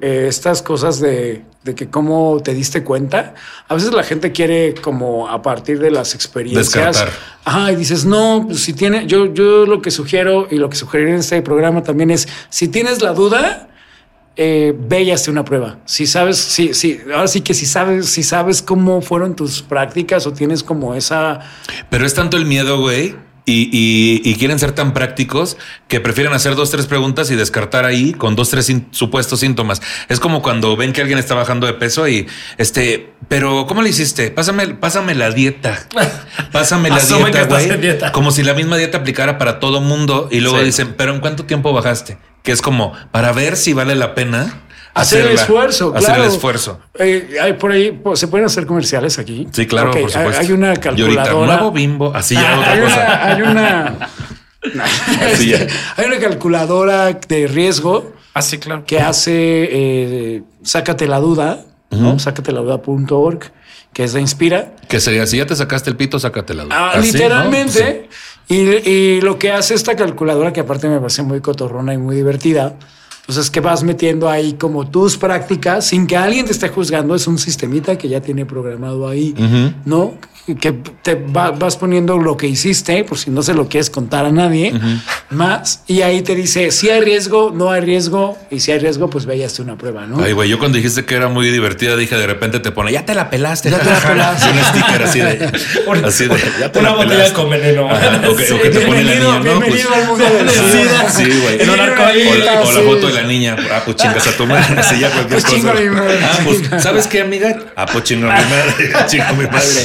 eh, estas cosas de, de que cómo te diste cuenta? A veces la gente quiere como a partir de las experiencias. Descartar. Ajá, y dices, no, pues si tiene, yo, yo lo que sugiero y lo que sugeriré en este programa también es, si tienes la duda, eh, ve y hazte una prueba. Si sabes, sí, sí, ahora sí que si sabes, si sabes cómo fueron tus prácticas o tienes como esa Pero es tanto el miedo, güey. Y, y- y quieren ser tan prácticos que prefieren hacer dos, tres preguntas y descartar ahí con dos, tres supuestos síntomas. Es como cuando ven que alguien está bajando de peso y este, pero ¿cómo le hiciste? Pásame, pásame la dieta. (laughs) Pásame la dieta, güey. Como si la misma dieta aplicara para todo mundo. Y luego Sí. dicen, pero ¿en cuánto tiempo bajaste? Que es como para ver si vale la pena hacer el esfuerzo. Hacer claro. el esfuerzo. Eh, hay por ahí, pues, ¿se pueden hacer comerciales aquí? Sí, claro, por supuesto. Hay una Y ahorita, calculadora. nuevo bimbo, así ya Ah, otra hay, cosa. Una, hay una. (laughs) Así (laughs) ya. Este, hay una calculadora de riesgo Ah, sí, claro. que hace eh, Sácate la duda, ¿no? Sácate la duda.org, que es de Inspira. Que sería, si ya te sacaste el pito, sácatela. Ah, Así, ¿no? literalmente. Y, y lo que hace esta calculadora, que aparte me parece muy cotorrona y muy divertida, pues es que vas metiendo ahí como tus prácticas sin que alguien te esté juzgando. Es un sistemita que ya tiene programado ahí, ¿no? Que te va- vas poniendo lo que hiciste, por si no se lo quieres contar a nadie, más. Y ahí te dice si hay riesgo, no hay riesgo. Y si hay riesgo, pues ve y hazte una prueba, ¿no? Ay, güey, yo cuando dijiste que era muy divertida, dije de repente te pone, ya te la pelaste. Ya te la jajaja". (laughs) pelaste. Un sticker así de. (laughs) así de ya te Una la botella con veneno. O, que, te pone la Bienvenido- niña, ¿no? bienvenido Pues- al mundo del SIDA. Sí, güey. O la, o la Sí. foto de la niña. Ah, pues chingas a tu madre. (laughs) Así ya cualquier Pues chingo cosa. a mi madre. Ah, pues, ¿sabes qué, amiga? Ah, pues chingo a mi madre. Chingo a mi madre.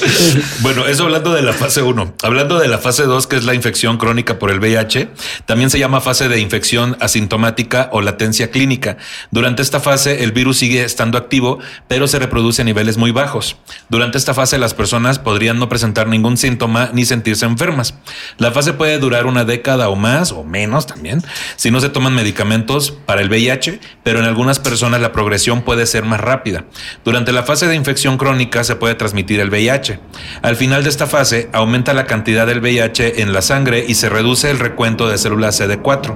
Bueno, eso hablando de la fase 1. Hablando de la fase 2, que es la infección crónica por el VIH, también se llama fase de infección asintomática o latencia clínica. Durante esta fase, el virus sigue estando activo, pero se reproduce a niveles muy bajos. Durante esta fase, las personas podrían no presentar ningún síntoma ni sentirse enfermas. La fase puede durar una década o más, o menos también, si no se toman medicamentos para el VIH, pero en algunas personas la progresión puede ser más rápida. Durante la fase de infección crónica se puede transmitir el VIH. Al final de esta fase, aumenta la cantidad del VIH en la sangre y se reduce el recuento de células CD4.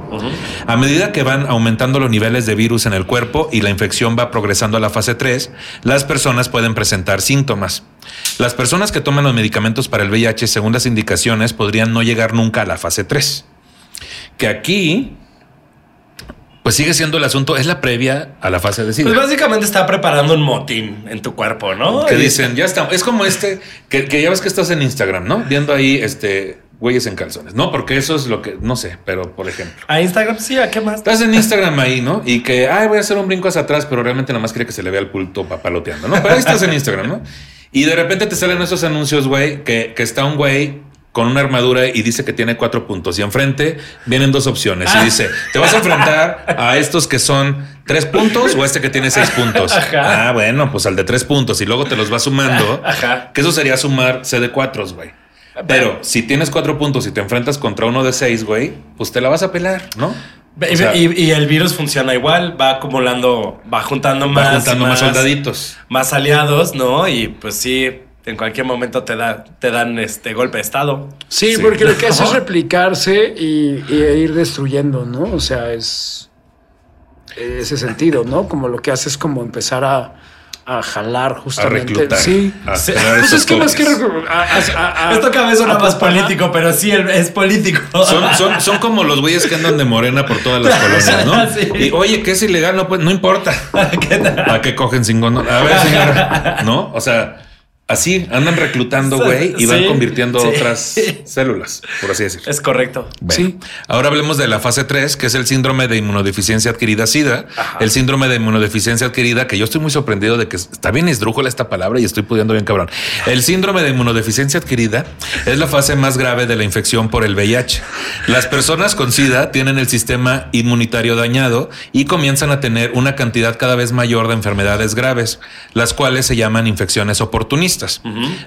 A medida que van aumentando los niveles de virus en el cuerpo y la infección va progresando a la fase 3, las personas pueden presentar síntomas. Las personas que toman los medicamentos para el VIH según las indicaciones podrían no llegar nunca a la fase 3. Que aquí, pues sigue siendo el asunto, es la previa a la fase de SIDA. Pues básicamente está preparando un motín en tu cuerpo, ¿no? que dicen, ya está, es como este, que, que ya ves que estás en Instagram, ¿no? Viendo ahí, este, güeyes en calzones. No, porque eso es lo que, no sé, pero por ejemplo. A Instagram, sí, ¿a qué más? Estás en Instagram ahí, ¿no? Y que, ay, voy a hacer un brinco hacia atrás, pero realmente nada más quiere que se le vea el pulto papaloteando, ¿no? Pero ahí estás en Instagram, ¿no? Y de repente te salen esos anuncios, güey, que, que está un güey con una armadura y dice que tiene cuatro puntos. Y enfrente vienen dos opciones. Y dice, te vas a enfrentar a estos que son tres puntos o a este que tiene seis puntos. Ajá. Ah, bueno, pues al de tres puntos. Y luego te los vas sumando. Ajá. Que eso sería sumar C de cuatro, güey. Pero si tienes cuatro puntos y te enfrentas contra uno de seis, güey, pues te la vas a pelar, ¿no? Y, O sea, y- y el virus funciona igual, va acumulando, va juntando más. va juntando y más soldaditos. Más aliados, ¿no? Y pues sí, en cualquier momento te, da, te dan este golpe de estado. Sí, Sí. porque lo que hace es replicarse y, y ir destruyendo, ¿no? O sea, es ese sentido, ¿no? Como lo que hace es como empezar a, a jalar A justamente. reclutar. Sí. A Pues es que más que a- a- a- Esto cada vez suena a- más a- político, pero sí es político. Son, son, son como los güeyes que andan de morena por todas las (laughs) colonias, ¿no? Sí. Y oye, que es ilegal, no, pues, no importa. (laughs) ¿Qué tal? ¿Para qué cogen sin? A ver, señora. ¿No? O sea, así andan reclutando, güey, y van Sí, convirtiendo sí. otras (laughs) células, por así decirlo. Es correcto. Bueno, Sí. Ahora hablemos de la fase 3, que es el síndrome de inmunodeficiencia adquirida SIDA. El síndrome de inmunodeficiencia adquirida, que yo estoy muy sorprendido de que está bien esdrújula esta palabra y estoy pudiendo bien cabrón. El síndrome de inmunodeficiencia adquirida es la fase más grave de la infección por el VIH. Las personas con SIDA tienen el sistema inmunitario dañado y comienzan a tener una cantidad cada vez mayor de enfermedades graves, las cuales se llaman infecciones oportunistas.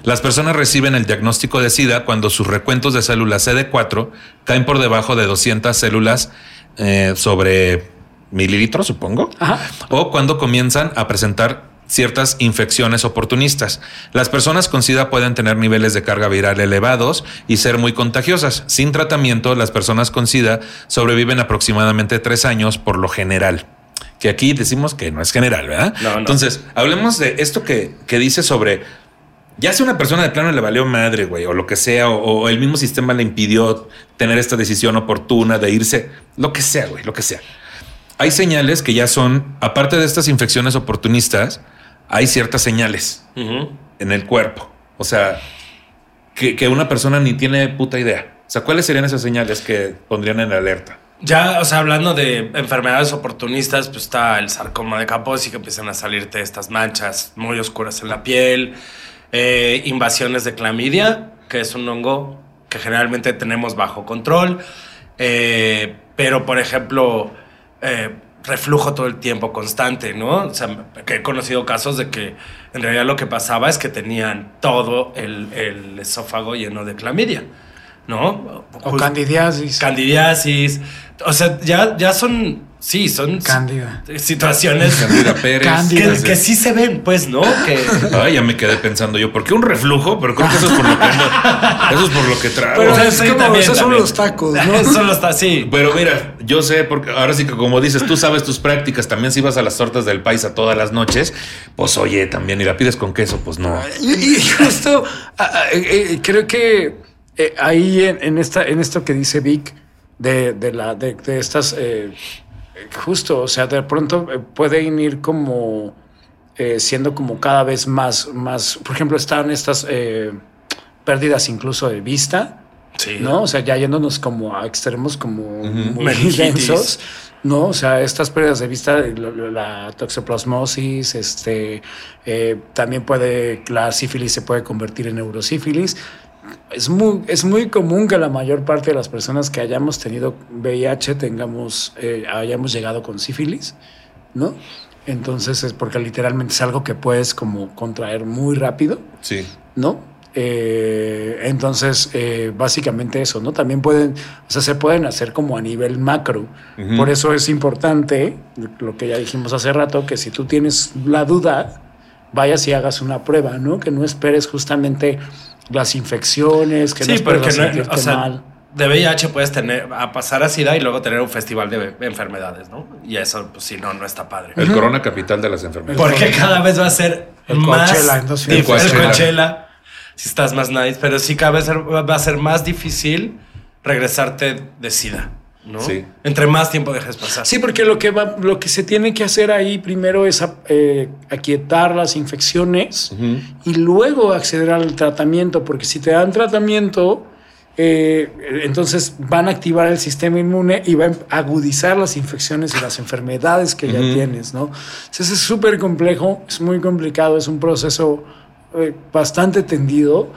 Las personas reciben el diagnóstico de SIDA cuando sus recuentos de células CD4 caen por debajo de 200 células eh, sobre mililitros, supongo, Ajá. o cuando comienzan a presentar ciertas infecciones oportunistas. Las personas con SIDA pueden tener niveles de carga viral elevados y ser muy contagiosas. Sin tratamiento, las personas con SIDA sobreviven aproximadamente tres años por lo general. Que aquí decimos que no es general, ¿verdad? No, no. Entonces, hablemos de esto que, que dice sobre ya si una persona de plano le valió madre, güey, o lo que sea, o, o el mismo sistema le impidió tener esta decisión oportuna de irse, lo que sea, güey, lo que sea. Hay señales que ya son, aparte de estas infecciones oportunistas, hay ciertas señales en el cuerpo. O sea, que, que una persona ni tiene puta idea. O sea, ¿cuáles serían esas señales que pondrían en alerta? Ya, o sea, hablando de enfermedades oportunistas, pues está el sarcoma de Kaposi, que empiezan a salirte estas manchas muy oscuras en la piel, eh, invasiones de clamidia, que es un hongo que generalmente tenemos bajo control, eh, pero por ejemplo, eh, reflujo todo el tiempo constante, ¿no? O sea, que he conocido casos de que en realidad lo que pasaba es que tenían todo el, el esófago lleno de clamidia, ¿no? O Just- candidiasis. candidiasis. O sea, ya, ya son, sí, son Cándida. situaciones Candida Pérez. Cándida. que, que sí se ven, pues, ¿no? Que, (laughs) Ay, ya me quedé pensando yo, ¿por qué un reflujo? Pero creo que eso es por lo que ando- eso es por lo que trago. Pero O sea, es sí, como, también, esos son los tacos, ¿no? (laughs) Solo está así. Pero mira, yo sé, porque ahora sí que como dices, tú sabes tus prácticas, también si vas a las tortas del paisa todas las noches, pues oye, también, y la pides con queso, pues no. Y, y justo eh, eh, creo que eh, ahí en, en esta, en esto que dice Vic de, de la, de, de estas, eh, justo, o sea, de pronto eh, pueden ir como eh, siendo como cada vez más, más, por ejemplo, están estas eh, pérdidas incluso de vista, Sí. ¿no? O sea, ya yéndonos como a extremos como muy Meningitis. densos, ¿no? O sea, estas pérdidas de vista, la, la- la toxoplasmosis, este, eh, también puede, la sífilis se puede convertir en neurosífilis. Es muy, es muy común que la mayor parte de las personas que hayamos tenido VIH tengamos, eh, hayamos llegado con sífilis, ¿no? Entonces es porque literalmente es algo que puedes como contraer muy rápido. Sí. ¿no? Eh, entonces, eh, básicamente eso, ¿no? También pueden, o sea, se pueden hacer como a nivel macro. Por eso es importante, lo que ya dijimos hace rato, que si tú tienes la duda, vayas y hagas una prueba, ¿no? Que no esperes justamente las infecciones, que no Sí, esperes porque no, sentirte o sea, mal. de VIH puedes tener, a pasar a SIDA y luego tener un festival de enfermedades, ¿no? Y eso, pues sí, no, no está padre. El corona capital de las enfermedades. Porque cada vez va a ser El más Coachella dif- el Coachella. Coachella, si estás más nice, pero sí cada vez va a ser más difícil regresarte de SIDA, ¿no? Sí. Entre más tiempo dejes pasar. Sí, porque lo que, va, lo que se tiene que hacer ahí primero es eh, aquietar las infecciones y luego acceder al tratamiento, porque si te dan tratamiento, eh, entonces van a activar el sistema inmune y van a agudizar las infecciones y las enfermedades que ya tienes, ¿no? Entonces es súper complejo, es muy complicado, es un proceso eh, bastante tendido,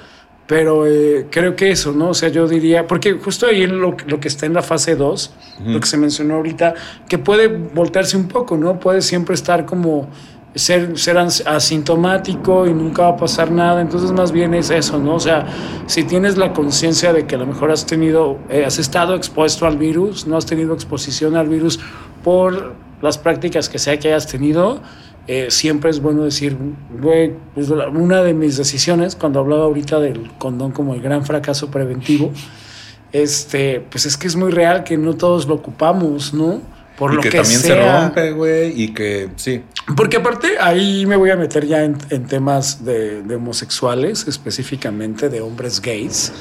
pero eh, creo que eso, ¿no? O sea, yo diría, porque justo ahí en lo, lo que está en la fase 2, lo que se mencionó ahorita, que puede voltearse un poco, ¿no? Puede siempre estar como ser, ser asintomático y nunca va a pasar nada. Entonces, más bien es eso, ¿no? O sea, si tienes la conciencia de que a lo mejor has tenido, eh, has estado expuesto al virus, no has tenido exposición al virus por las prácticas que sea que hayas tenido, eh, siempre es bueno decir, güey, pues una de mis decisiones, cuando hablaba ahorita del condón como el gran fracaso preventivo, este, pues es que es muy real que no todos lo ocupamos, ¿no? Por y lo que, también se rompe, güey, y que sí. Porque aparte ahí me voy a meter ya en, temas de, homosexuales, específicamente de hombres gays,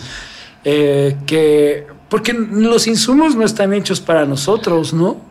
eh, que porque los insumos no están hechos para nosotros, ¿no?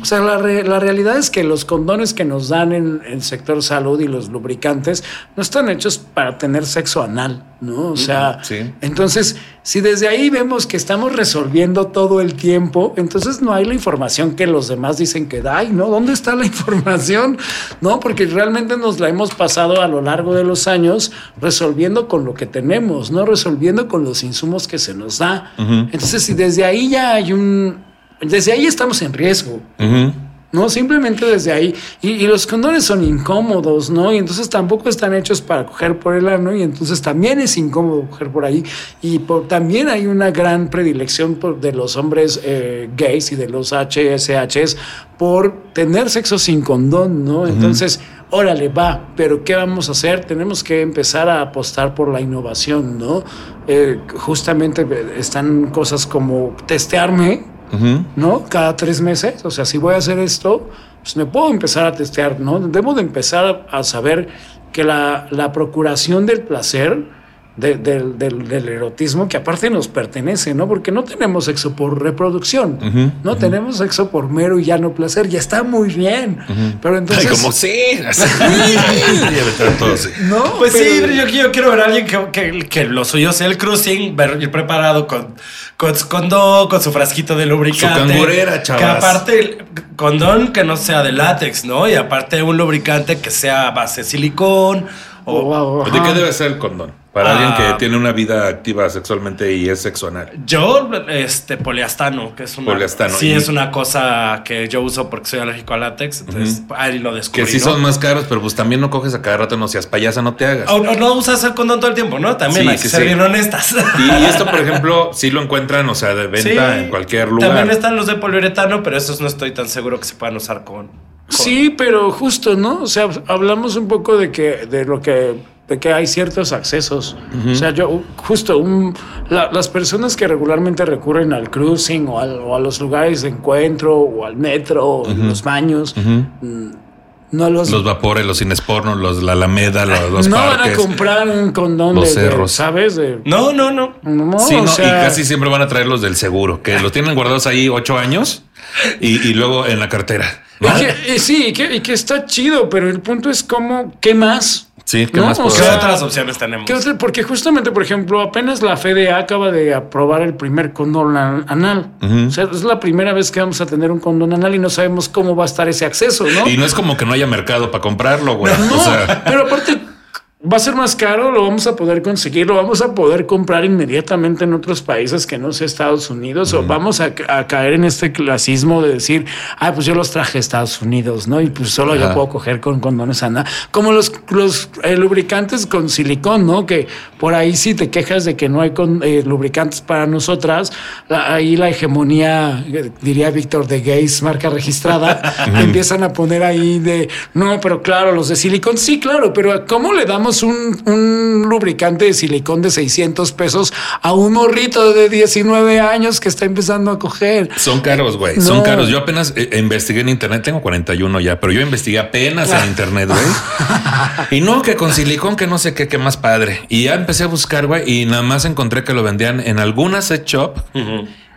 O sea, la, la, realidad es que los condones que nos dan en el sector salud y los lubricantes no están hechos para tener sexo anal, ¿no? O sea, entonces, si desde ahí vemos que estamos resolviendo todo el tiempo, entonces no hay la información que los demás dicen que da, ¿no? ¿Dónde está la (laughs) información? No, porque realmente nos la hemos pasado a lo largo de los años resolviendo con lo que tenemos, no resolviendo con los insumos que se nos da. Entonces, si desde ahí ya hay un desde ahí estamos en riesgo. No, simplemente desde ahí. Y, los condones son incómodos, ¿no? Y entonces tampoco están hechos para coger por el ano y entonces también es incómodo coger por ahí. Y también hay una gran predilección por, de los hombres eh, gays y de los HSHs por tener sexo sin condón, ¿no? Entonces, órale, va, pero ¿qué vamos a hacer? Tenemos que empezar a apostar por la innovación, ¿no? Eh, justamente están cosas como testearme ¿no? Cada tres meses. O sea, si voy a hacer esto, pues me puedo empezar a testear, ¿no? Debo de empezar a saber que la, la procuración del placer del, erotismo que aparte nos pertenece, ¿no? Porque no tenemos sexo por reproducción, no tenemos sexo por mero y llano placer, ya está muy bien. Pero entonces. como (laughs) sí. no, pues sí, yo, yo, quiero ver a alguien que, que, lo suyo sea el cruising, ver, ir preparado con, con su condón, con su frasquito de lubricante. Su cangurera, chaval. Que aparte, condón que no sea de látex, ¿no? Y aparte un lubricante que sea base silicón. O, ¿De qué debe ser el condón? Para alguien que ah. tiene una vida activa sexualmente y es sexual. Yo, este, poliastano, que es una. Poliastano. Sí, es una cosa que yo uso porque soy alérgico a látex. Entonces, ahí lo descubrí. Que sí son más caros, pero pues también no coges a cada rato, no seas payasa, no te hagas. O, no usas el condón todo el tiempo, ¿no? También hay que ser bien honestas. Y, esto, por (laughs) ejemplo, sí lo encuentran, o sea, de venta en cualquier lugar. También están los de poliuretano, pero esos no estoy tan seguro que se puedan usar con. Sí, pero justo, ¿no? O sea, hablamos un poco de que, de lo que de que hay ciertos accesos. O sea, yo justo las personas que regularmente recurren al cruising o, a los lugares de encuentro o al metro o los baños, mm, no los... Los vapores, los cines porno, los, la alameda, los, los No van a comprar un condón los de, cerros. ¿sabes? no, no, no. sí, no, y casi siempre van a traer los del seguro, que los tienen guardados ahí ocho años y, y luego en la cartera. Y sí, y que, y que está chido, pero el punto es cómo, ¿qué más? Sí, ¿qué más ¿Qué otras opciones tenemos? porque justamente, por ejemplo, apenas la FDA acaba de aprobar el primer condón anal. O sea, es la primera vez que vamos a tener un condón anal y no sabemos cómo va a estar ese acceso, ¿no? Y no es como que no haya mercado para comprarlo, güey. No, pero aparte va a ser más caro, lo vamos a poder conseguir, lo vamos a poder comprar inmediatamente en otros países que no sea Estados Unidos, o vamos a, caer en este clasismo de decir, ah, pues yo los traje a Estados Unidos, ¿no? Y pues solo yo puedo coger con condones Ana. Como los, los eh, lubricantes con silicón, ¿no? Que por ahí sí te quejas de que no hay con, eh, lubricantes para nosotras, ahí la hegemonía, eh, diría Víctor, de gays, marca registrada, (laughs) empiezan a poner ahí de, no, pero claro, los de silicón, sí, claro, pero ¿cómo le damos un, lubricante de silicón de 600 pesos a un morrito de 19 años que está empezando a coger. Son caros, güey. Son caros. Yo apenas eh, investigué en internet, tengo 41 ya, pero yo investigué apenas en internet, güey. (laughs) y no, que con silicón, que no sé qué, qué más padre. Y ya empecé a buscar, güey, y nada más encontré que lo vendían en algunas set shop.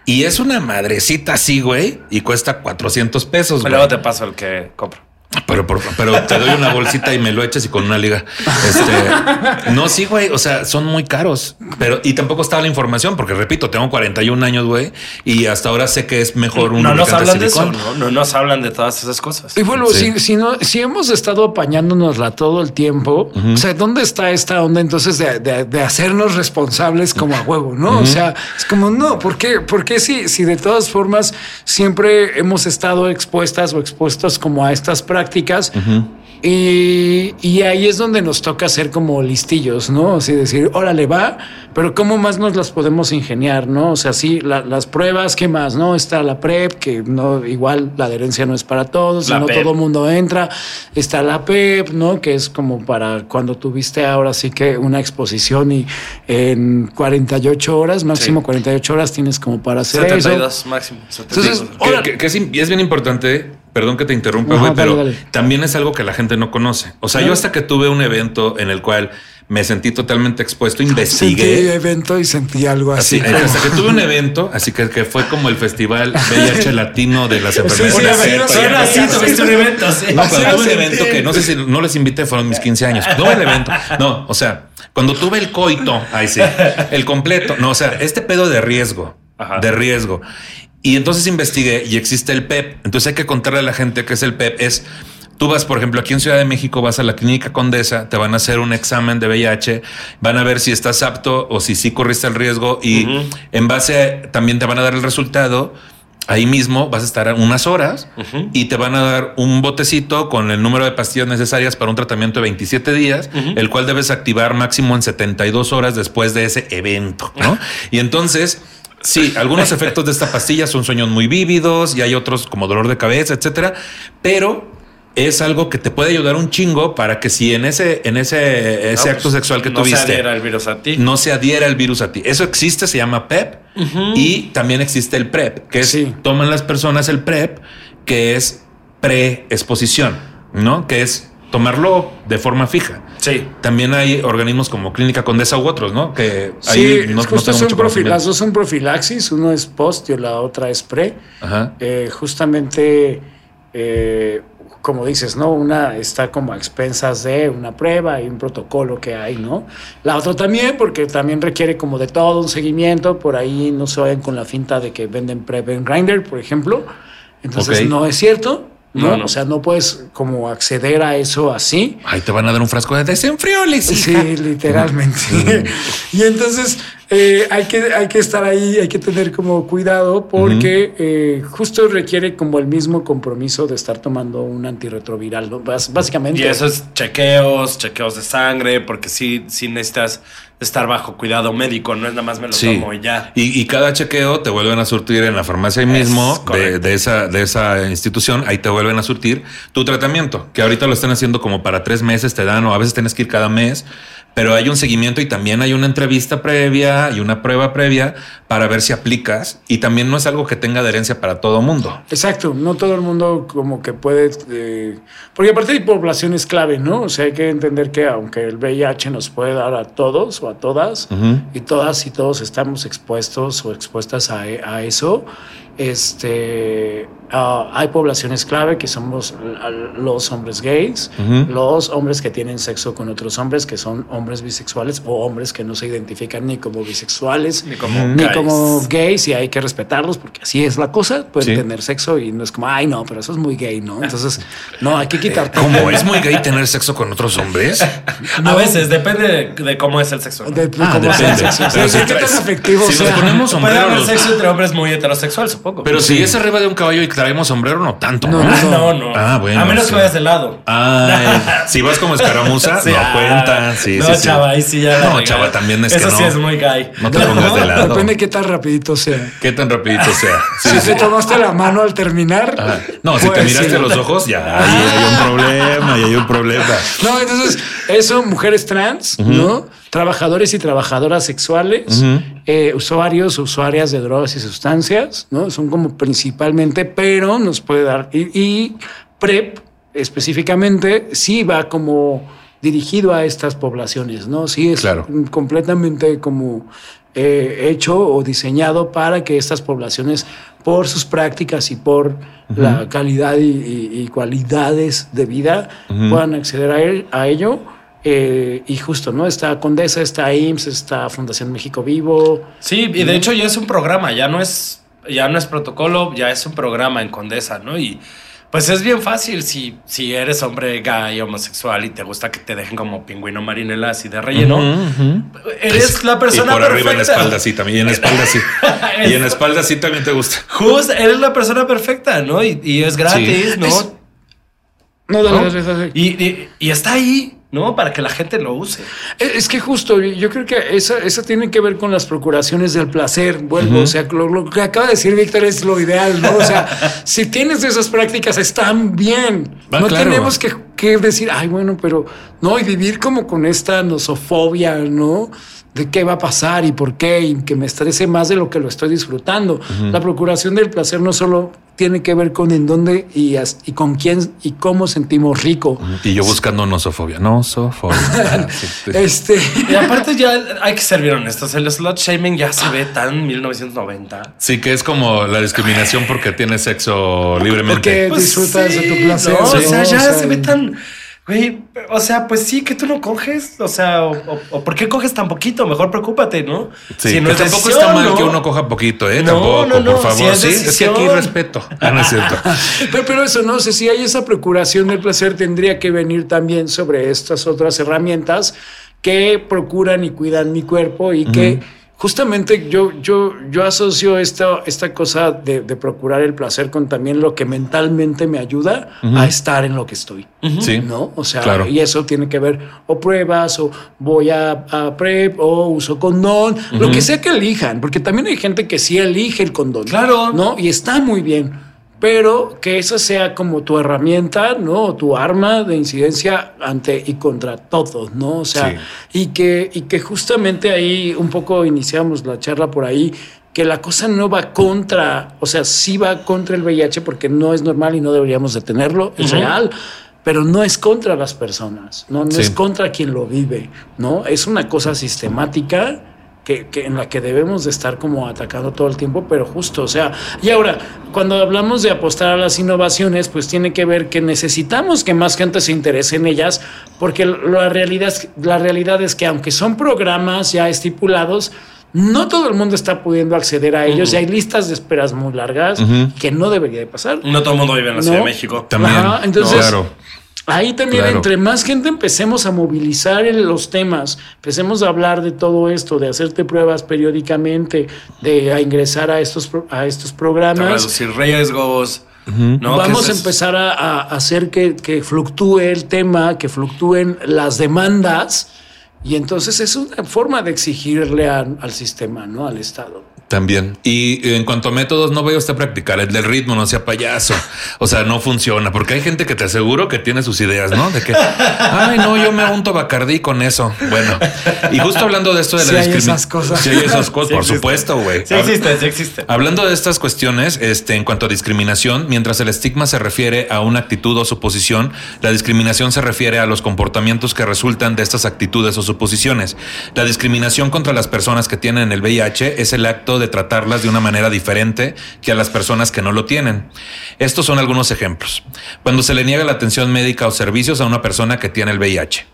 Y es una madrecita así, güey, y cuesta 400 pesos. Pero luego te paso el que compro. Pero, por- pero te doy una bolsita y me lo echas y con una liga. Este, no, sí, güey. O sea, son muy caros. Pero, y tampoco estaba la información, porque repito, tengo 41 años, güey, y hasta ahora sé que es mejor un no nos hablan de eso. ¿no? No nos hablan de todas esas cosas. Y bueno, Sí. si, si, no, si hemos estado apañándonosla todo el tiempo, o sea, ¿dónde está esta onda entonces de, de- de hacernos responsables como a huevo? No, o sea, es como no, ¿por qué? ¿Por qué si, si de todas formas siempre hemos estado expuestas o expuestos como a estas prácticas? Y, y ahí es donde nos toca ser como listillos, ¿no? Así decir, órale, va, pero ¿cómo más nos las podemos ingeniar, no? O sea, sí, la- las pruebas, ¿qué más, no? Está la PrEP, que no, igual la adherencia no es para todos, La no PEP. todo el mundo entra. Está la PEP, ¿no? Que es como para cuando tuviste ahora sí que una exposición y en 48 horas, máximo Sí. 48 horas tienes como para hacer eso. 72 máximo. 72. Entonces, Que- Ahora- que, que es, es bien importante, perdón que te interrumpa, güey, pero dale, también es algo que la gente no conoce. O sea, yo hasta que tuve un evento en el cual me sentí totalmente expuesto, Sentí investigué. evento y sentí algo Así, así. hasta que tuve un evento, así que, que fue como el festival (laughs) VIH latino de las enfermedades. sí, tuviste un evento. No, tuve un evento que no sé si no les invité, fueron mis 15 años. No el evento. No, o sea, cuando tuve el coito, ahí sí, el completo. No, o sea, este pedo de riesgo, Ajá. de riesgo. Y entonces investigué y existe el PEP. Entonces hay que contarle a la gente que es el PEP. Es tú vas, por ejemplo, aquí en Ciudad de México, vas a la clínica Condesa, te van a hacer un examen de VIH, van a ver si estás apto o si sí corriste el riesgo y en base a- también te van a dar el resultado. Ahí mismo vas a estar unas horas y te van a dar un botecito con el número de pastillas necesarias para un tratamiento de 27 días, el cual debes activar máximo en 72 horas después de ese evento, ¿no? y entonces, sí, algunos (laughs) efectos de esta pastilla son sueños muy vívidos y hay otros como dolor de cabeza, etcétera, pero es algo que te puede ayudar un chingo para que si en ese, en ese, ese No, acto pues, sexual que no tuviste se adhiera el virus a ti. no se adhiera el virus a ti. Eso existe, se llama PEP y también existe el PrEP, que es Sí. toman las personas el PrEP, que es preexposición, ¿no? Que es tomarlo de forma fija. Sí. También hay organismos como Clínica Condesa u otros, ¿no? Que Sí, ahí no, no justo tengo son mucho las dos son profilaxis, uno es post y la otra es pre. Ajá. Eh, justamente, eh, como dices, ¿no? Una está como a expensas de una prueba y un protocolo que hay, ¿no? La otra también, porque también requiere como de todo un seguimiento, por ahí no se vayan con la finta de que venden PrEP en Grindr, por ejemplo. Entonces no es cierto, ¿no? No, no. O sea, no puedes como acceder a eso así. Ahí te van a dar un frasco de desenfrioles, Sí, literalmente. (laughs) y entonces eh, hay, que, hay que estar ahí, hay que tener como cuidado porque eh, justo requiere como el mismo compromiso de estar tomando un antirretroviral, básicamente. Y eso es chequeos, chequeos de sangre, porque sí, sí necesitas estar bajo cuidado médico, no es nada más me lo Sí. tomo y ya. Y, y cada chequeo te vuelven a surtir en la farmacia ahí Es mismo de esa, de esa institución. Ahí te vuelven a surtir tu tratamiento, que ahorita lo están haciendo como para tres meses, te dan o a veces tienes que ir cada mes. Pero hay un seguimiento y también hay una entrevista previa y una prueba previa para ver si aplicas. Y también no es algo que tenga adherencia para todo mundo. Exacto, no todo el mundo como que puede, eh, porque aparte hay poblaciones clave, ¿no? O sea, hay que entender que aunque el VIH nos puede dar a todos o a todas, y todas y todos estamos expuestos o expuestas a, a eso, este, ah, hay poblaciones clave que somos los hombres gays, Ujú. los hombres que tienen sexo con otros hombres que son hombres bisexuales o hombres que no se identifican ni como bisexuales Ni como ni gays. como gays y hay que respetarlos porque así es la cosa, pueden Sí. tener sexo y no es como, ay no, pero eso es muy gay, ¿no? Entonces, no, hay que quitar todo. Como es muy gay tener sexo con otros hombres. A veces depende de, de cómo es el sexo. ¿no? De, Ah, cómo sea el depende. sexo. Pero Sí, si ¿Qué tan traes- afectivo si nos ponemos Puede sombrero haber los- sexo entre hombres muy heterosexual, supongo. Pero si es arriba de un caballo y traemos sombrero, no tanto. No, ¿no? Ah, no, no. Ah, bueno, A menos sí. que vayas de lado. Ay, (laughs) si vas como escaramuza, (laughs) Sí, no ah, cuenta. Sí, no, sí, sí. chava, ahí sí ya. No, chava, también es Eso que no. sí es muy gay. No te pongas de lado. Depende qué tan rapidito sea. Qué tan rapidito sea. Sí, si sí. te tomaste la mano al terminar. Ajá. No, si te pues, miraste sí. a los ojos, ya ahí hay un problema, y hay un problema. No, entonces, eso, mujeres trans, ¿no? Trabajadores y trabajadoras sexuales, eh, usuarios, usuarias de drogas y sustancias, ¿no? Son como principalmente, pero nos puede dar. Y, y PrEP, específicamente, sí va como dirigido a estas poblaciones, ¿no? Sí es Claro. completamente como eh, hecho o diseñado para que estas poblaciones, por sus prácticas y por la calidad y, y- y cualidades de vida, puedan acceder a, él- a ello. Eh, y justo, ¿no? Está Condesa, está IMSS, está Fundación México Vivo. Sí, y de hecho ya es un programa, ya no es, ya no es protocolo, ya es un programa en Condesa, ¿no? Y pues es bien fácil si, si eres hombre gay, homosexual y te gusta que te dejen como pingüino marinela así de relleno. Eres la persona y por arriba en la espalda sí también. Y en la espalda sí. (laughs) y en la espalda sí también te gusta. Justo, eres la persona perfecta, ¿no? Y, y es gratis, Sí. ¿no? Es- No, dale, ¿No? dale. Y, y- y está ahí, ¿no? Para que la gente lo use. Es es que justo, yo creo que esa, esa tiene que ver con las procuraciones del placer. Vuelvo, o sea, lo, lo que acaba de decir Víctor es lo ideal, ¿no? O sea, (laughs) si tienes esas prácticas, están bien. No claro. tenemos que, que decir, ay, bueno, pero no, y vivir como con esta nosofobia, ¿no? De qué va a pasar y por qué, y que me estrese más de lo que lo estoy disfrutando. La procuración del placer no solo tiene que ver con en dónde y, con quién y cómo sentimos rico. Y yo buscando nosofobia. Nosofobia. (laughs) Sí. Este. Y aparte ya hay que ser bien honestos, el slot shaming ya se ve tan 1990. Sí, que es como la discriminación porque tienes sexo libremente. Porque disfrutas de tu placer. Pues ¿no? ¿no? O sea, O ya sea, se ve tan. Güey, o sea, pues sí, que tú no coges. O sea, o, o- o ¿por qué coges tan poquito? Mejor preocúpate, ¿no? Sí, Si no que es tampoco decisión, está mal ¿no? que uno coja poquito, ¿eh? No, tampoco, no, no, por favor. si es sí, es que aquí respeto. Ah, no es cierto. (laughs) Pero, pero eso no sé si hay esa procuración del placer tendría que venir también sobre estas otras herramientas que procuran y cuidan mi cuerpo y que justamente yo, yo, yo asocio esta, esta cosa de, de procurar el placer con también lo que mentalmente me ayuda a estar en lo que estoy. Sí. ¿No? O sea, Claro. y eso tiene que ver o pruebas o voy a, a PrEP o uso condón, lo que sea que elijan, porque también hay gente que sí elige el condón. Claro. ¿No? Y está muy bien. Pero que esa sea como tu herramienta, ¿no? O tu arma de incidencia ante y contra todos, ¿no? O sea, y, que, y que justamente ahí un poco iniciamos la charla por ahí, que la cosa no va contra, o sea, sí va contra el VIH porque no es normal y no deberíamos de tenerlo, es real, pero no es contra las personas, no, no Sí. es contra quien lo vive, ¿no? Es una cosa sistemática que, que en la que debemos de estar como atacando todo el tiempo, pero justo, o sea, y ahora, cuando hablamos de apostar a las innovaciones, pues tiene que ver que necesitamos que más gente se interese en ellas, porque la realidad es, la realidad es que aunque son programas ya estipulados, no todo el mundo está pudiendo acceder a ellos y hay listas de esperas muy largas que no debería de pasar. No todo el mundo vive en la No. Ciudad de México. También. Ajá, entonces, claro. Ahí también, Claro. entre más gente empecemos a movilizar en los temas, empecemos a hablar de todo esto, de hacerte pruebas periódicamente, de a ingresar a estos, pro- a estos programas, Reducir riesgos. ¿no? vamos a empezar a, a hacer que, que fluctúe el tema, que fluctúen las demandas, y entonces es una forma de exigirle a- al sistema, ¿no? Al Estado. También. Y en cuanto a métodos, no vaya usted a practicar el del ritmo, no sea payaso. O sea, no funciona porque hay gente que te aseguro que tiene sus ideas, ¿no? De que, ay, no, yo me unto Bacardí con eso. Bueno, y justo hablando de esto de Sí la discriminación. esas cosas. Sí, hay esas cosas, Sí por existe. supuesto, güey. Sí existe, sí existe. Hablando de estas cuestiones, este, en cuanto a discriminación, mientras el estigma se refiere a una actitud o suposición, la discriminación se refiere a los comportamientos que resultan de estas actitudes o suposiciones. La discriminación contra las personas que tienen el VIH es el acto de tratarlas de una manera diferente que a las personas que no lo tienen. Estos son algunos ejemplos. Cuando se le niega la atención médica o servicios a una persona que tiene el VIH.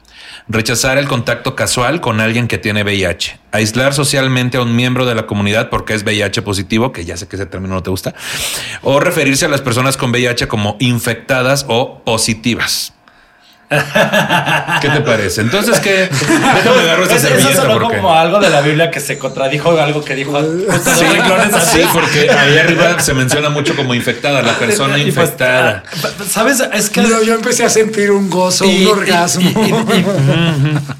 Rechazar el contacto casual con alguien que tiene VIH. Aislar socialmente a un miembro de la comunidad porque es VIH positivo, que ya sé que ese término no te gusta. O referirse a las personas con VIH como infectadas o positivas. ¿Qué te parece? Entonces, ¿qué? Déjame agarro esa Es- Eso servilleta sonó porque... como algo de la Biblia que se contradijo algo que dijo Sí, porque ahí arriba se menciona mucho como infectada, la persona Y pues, infectada. ah, ¿Sabes? Es que Yo, yo empecé a sentir un gozo, Y- un y- orgasmo. y- y- y-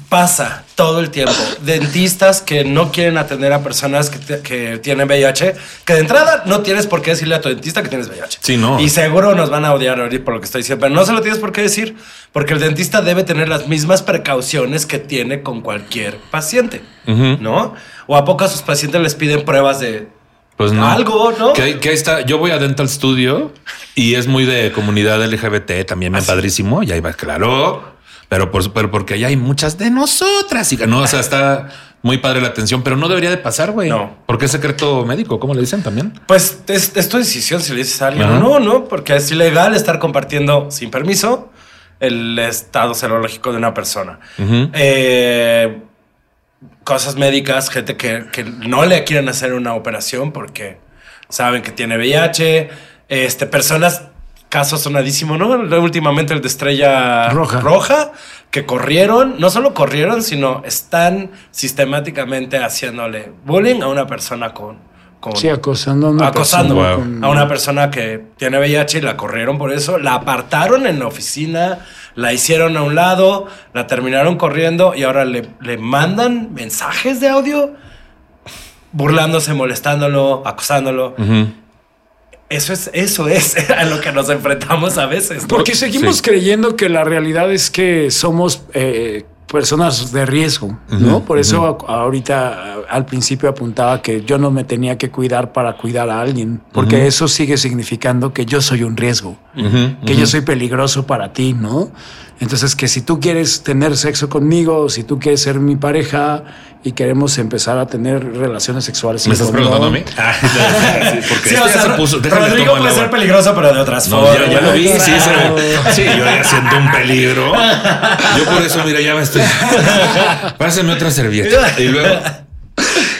pasa todo el tiempo. Dentistas que no quieren atender a personas que, te- que tienen VIH, que de entrada no tienes por qué decirle a tu dentista que tienes VIH. Sí, no. Y seguro nos van a odiar ahorita por lo que estoy diciendo, pero no se lo tienes por qué decir, porque el dentista debe tener las mismas precauciones que tiene con cualquier paciente, ¿no? O a poco a sus pacientes les piden pruebas de Pues no. algo, ¿no? Que, ahí- que ahí está. Yo voy a Dental Studio y es muy de comunidad LGBT, también ¿Ah, me padrísimo. Y ahí va, claro. Pero, por, pero porque allá hay muchas de nosotras. Y no, o sea, está muy padre la atención, pero no debería de pasar, güey. No. Porque es secreto médico, ¿cómo le dicen también? Pues es, es tu decisión si le dices a alguien Ajá. o no, ¿no? Porque es ilegal estar compartiendo sin permiso el estado serológico de una persona. Eh, cosas médicas, gente que, que no le quieren hacer una operación porque saben que tiene VIH. Este, personas, caso sonadísimo, ¿no? Últimamente el de estrella Roja. roja, que corrieron, no solo corrieron, sino están sistemáticamente haciéndole bullying a una persona con... con Sí, acosando a una acosando persona Wow. a una persona que tiene VIH y la corrieron por eso, la apartaron en la oficina, la hicieron a un lado, la terminaron corriendo y ahora le, le mandan mensajes de audio burlándose, molestándolo, acosándolo. Ujú. Eso es, eso es (laughs) a lo que nos enfrentamos a veces. ¿no? Porque seguimos Sí. creyendo que la realidad es que somos eh, personas de riesgo, ¿no? Por eso ahorita al principio apuntaba que yo no me tenía que cuidar para cuidar a alguien, porque eso sigue significando que yo soy un riesgo, que yo soy peligroso para ti, ¿no? Entonces que si tú quieres tener sexo conmigo, si tú quieres ser mi pareja y queremos empezar a tener relaciones sexuales, ¿Me sin estás preguntando a mí? (laughs) Ah, sí, porque Sí, este o ya sea, se puso. Rodrigo puede ser peligroso, pero de otras No, formas. ya, ya lo vi, sí, (laughs) sí, yo ya siento un peligro. Yo por eso, mira, ya me estoy. (laughs) Pásame otra servilleta. Y luego.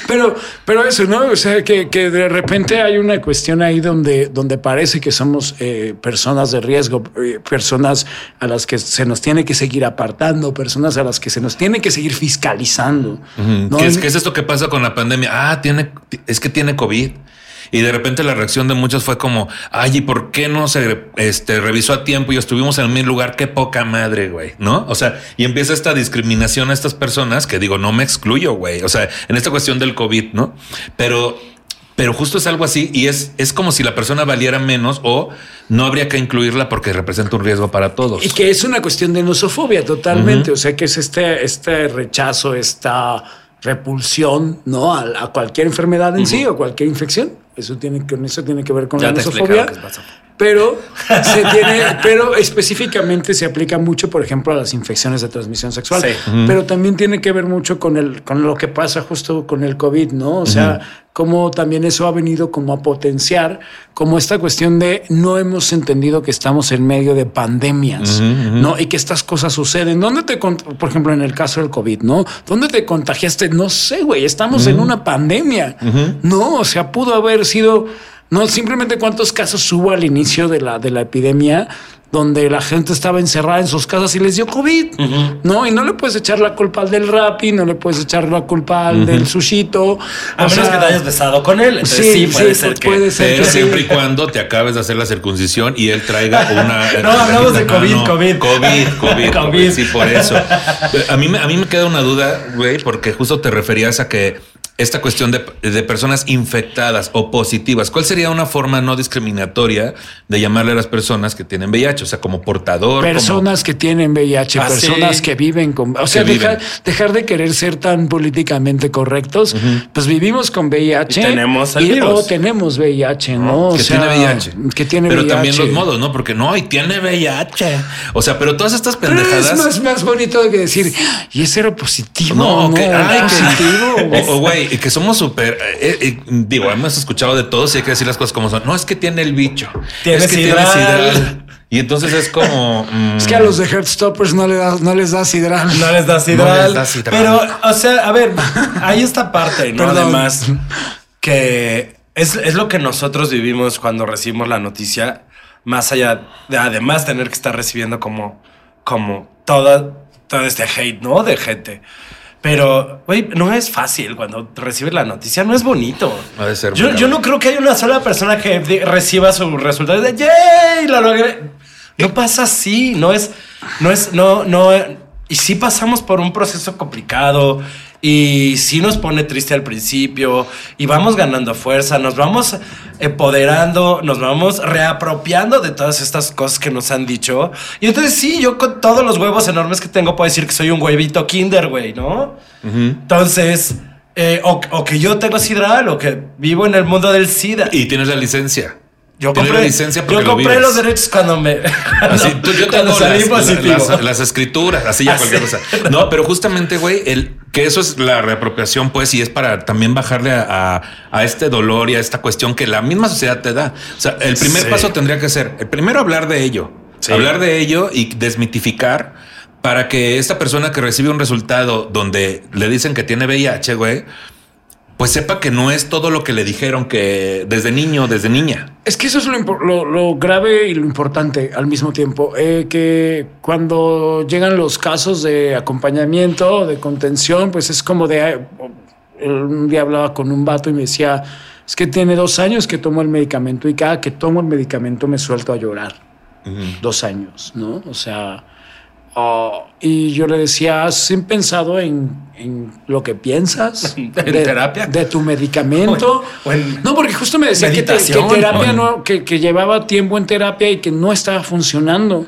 Pero, pero eso, ¿no? O sea, que, que de repente hay una cuestión ahí donde, donde parece que somos eh, personas de riesgo, eh, personas a las que se nos tiene que seguir apartando, personas a las que se nos tiene que seguir fiscalizando. ¿no? ¿Qué, es, qué es esto que pasa con la pandemia? Ah, tiene, es que tiene COVID. Y de repente la reacción de muchos fue como, ay, ¿y por qué no se este, revisó a tiempo y estuvimos en el mismo lugar? Qué poca madre, güey, ¿no? O sea, y empieza esta discriminación a estas personas que digo, no me excluyo, güey. O sea, en esta cuestión del COVID, ¿no? Pero, pero justo es algo así y es, es como si la persona valiera menos o no habría que incluirla porque representa un riesgo para todos. Y que es una cuestión de nosofobia totalmente. O sea, que es este, este rechazo, esta repulsión, ¿no? A, a cualquier enfermedad en sí o cualquier infección. Eso tiene que, eso tiene que ver con Ya la te Pero (laughs) se tiene, pero específicamente se aplica mucho, por ejemplo, a las infecciones de transmisión sexual. Sí. Pero también tiene que ver mucho con el, con lo que pasa justo con el COVID, ¿no? O sea, cómo también eso ha venido como a potenciar como esta cuestión de no hemos entendido que estamos en medio de pandemias, ¿no? Y que estas cosas suceden. ¿Dónde te, por ejemplo, en el caso del COVID, ¿no? ¿Dónde te contagiaste? No sé, güey, estamos en una pandemia, ¿no? O sea, pudo haber sido, no simplemente cuántos casos hubo al inicio de la, de la epidemia donde la gente estaba encerrada en sus casas y les dio COVID, ¿no? Y no le puedes echar la culpa al del Rappi, no le puedes echar la culpa al del sushito. A O menos sea, que te hayas besado con él. Entonces sí, Sí, puede sí, ser que. puede ser. Pero que sí. siempre y cuando te acabes de hacer la circuncisión y él traiga (laughs) una. No, hablamos de COVID, no. COVID. COVID, COVID, COVID. (laughs) COVID. Sí, por eso. A mí, a mí me queda una duda, güey, porque justo te referías a que esta cuestión de, de personas infectadas o positivas, ¿cuál sería una forma no discriminatoria de llamarle a las personas que tienen VIH? O sea, como portador. como- Personas que tienen VIH, Ah, personas sí. que viven con... O sea, dejar, dejar de querer ser tan políticamente correctos, pues vivimos con VIH. Y tenemos el y- virus. O tenemos VIH, ¿no? O que sea, tiene VIH. Que tiene pero VIH. también los modos, ¿no? Porque no, y tiene VIH. O sea, pero todas estas Pero pendejadas. es más, más bonito que decir, y es cero positivo. No, No, que, ay, que- positivo. (laughs) o, o, güey, y que somos súper. eh, eh, digo, hemos escuchado de todos y hay que decir las cosas como son. No, es que tiene el bicho. Tiene es que sidral. Y entonces es como. mm, Es que a los de Heartstoppers no, le da- no les da sidral. No les da sidral. No les da sidral. Pero, o sea, a ver, hay esta parte, ¿no? Perdón. Además, que es, es lo que nosotros vivimos cuando recibimos la noticia, más allá de además tener que estar recibiendo como, como toda, todo este hate, ¿no? De gente. Pero, güey, no es fácil cuando recibes la noticia, no es bonito. Ha de ser yo, yo no creo que haya una sola persona que reciba su resultado de ¡Yay! La logré. No pasa así, no es, no es, no, no. Y sí pasamos por un proceso complicado y sí nos pone triste al principio y vamos ganando fuerza, nos vamos empoderando, nos vamos reapropiando de todas estas cosas que nos han dicho. Y entonces sí, yo con todos los huevos enormes que tengo puedo decir que soy un huevito kinder, güey, ¿no? Entonces, eh, o, o que yo tengo sidral o que vivo en el mundo del SIDA. Y tienes la licencia. Yo compré, licencia yo compré los derechos cuando me. (laughs) Así, tú, yo tengo las, las- las escrituras, así ya Así. cualquier cosa. No, pero justamente, güey, el que eso es la reapropiación, pues, y es para también bajarle a, a- a este dolor y a esta cuestión que la misma sociedad te da. O sea, el primer Sí. paso tendría que ser, el primero hablar de ello, Sí. hablar de ello y desmitificar para que esta persona que recibe un resultado donde le dicen que tiene VIH, güey, pues sepa que no es todo lo que le dijeron que desde niño, desde niña. Es que eso es lo, impor- lo- lo grave y lo importante al mismo tiempo. eh, que cuando llegan los casos de acompañamiento, de contención, pues es como de. Un día hablaba con un vato y me decía: Es que tiene dos años que tomo el medicamento y cada que tomo el medicamento me suelto a llorar. Dos años, ¿no? O sea. Ah, y yo le decía, ¿has pensado en, en lo que piensas? (laughs) ¿En de, terapia? De tu medicamento. O en- o en no, porque justo me decía que, te- que meditación, terapia no, que, que llevaba tiempo en terapia y que no estaba funcionando.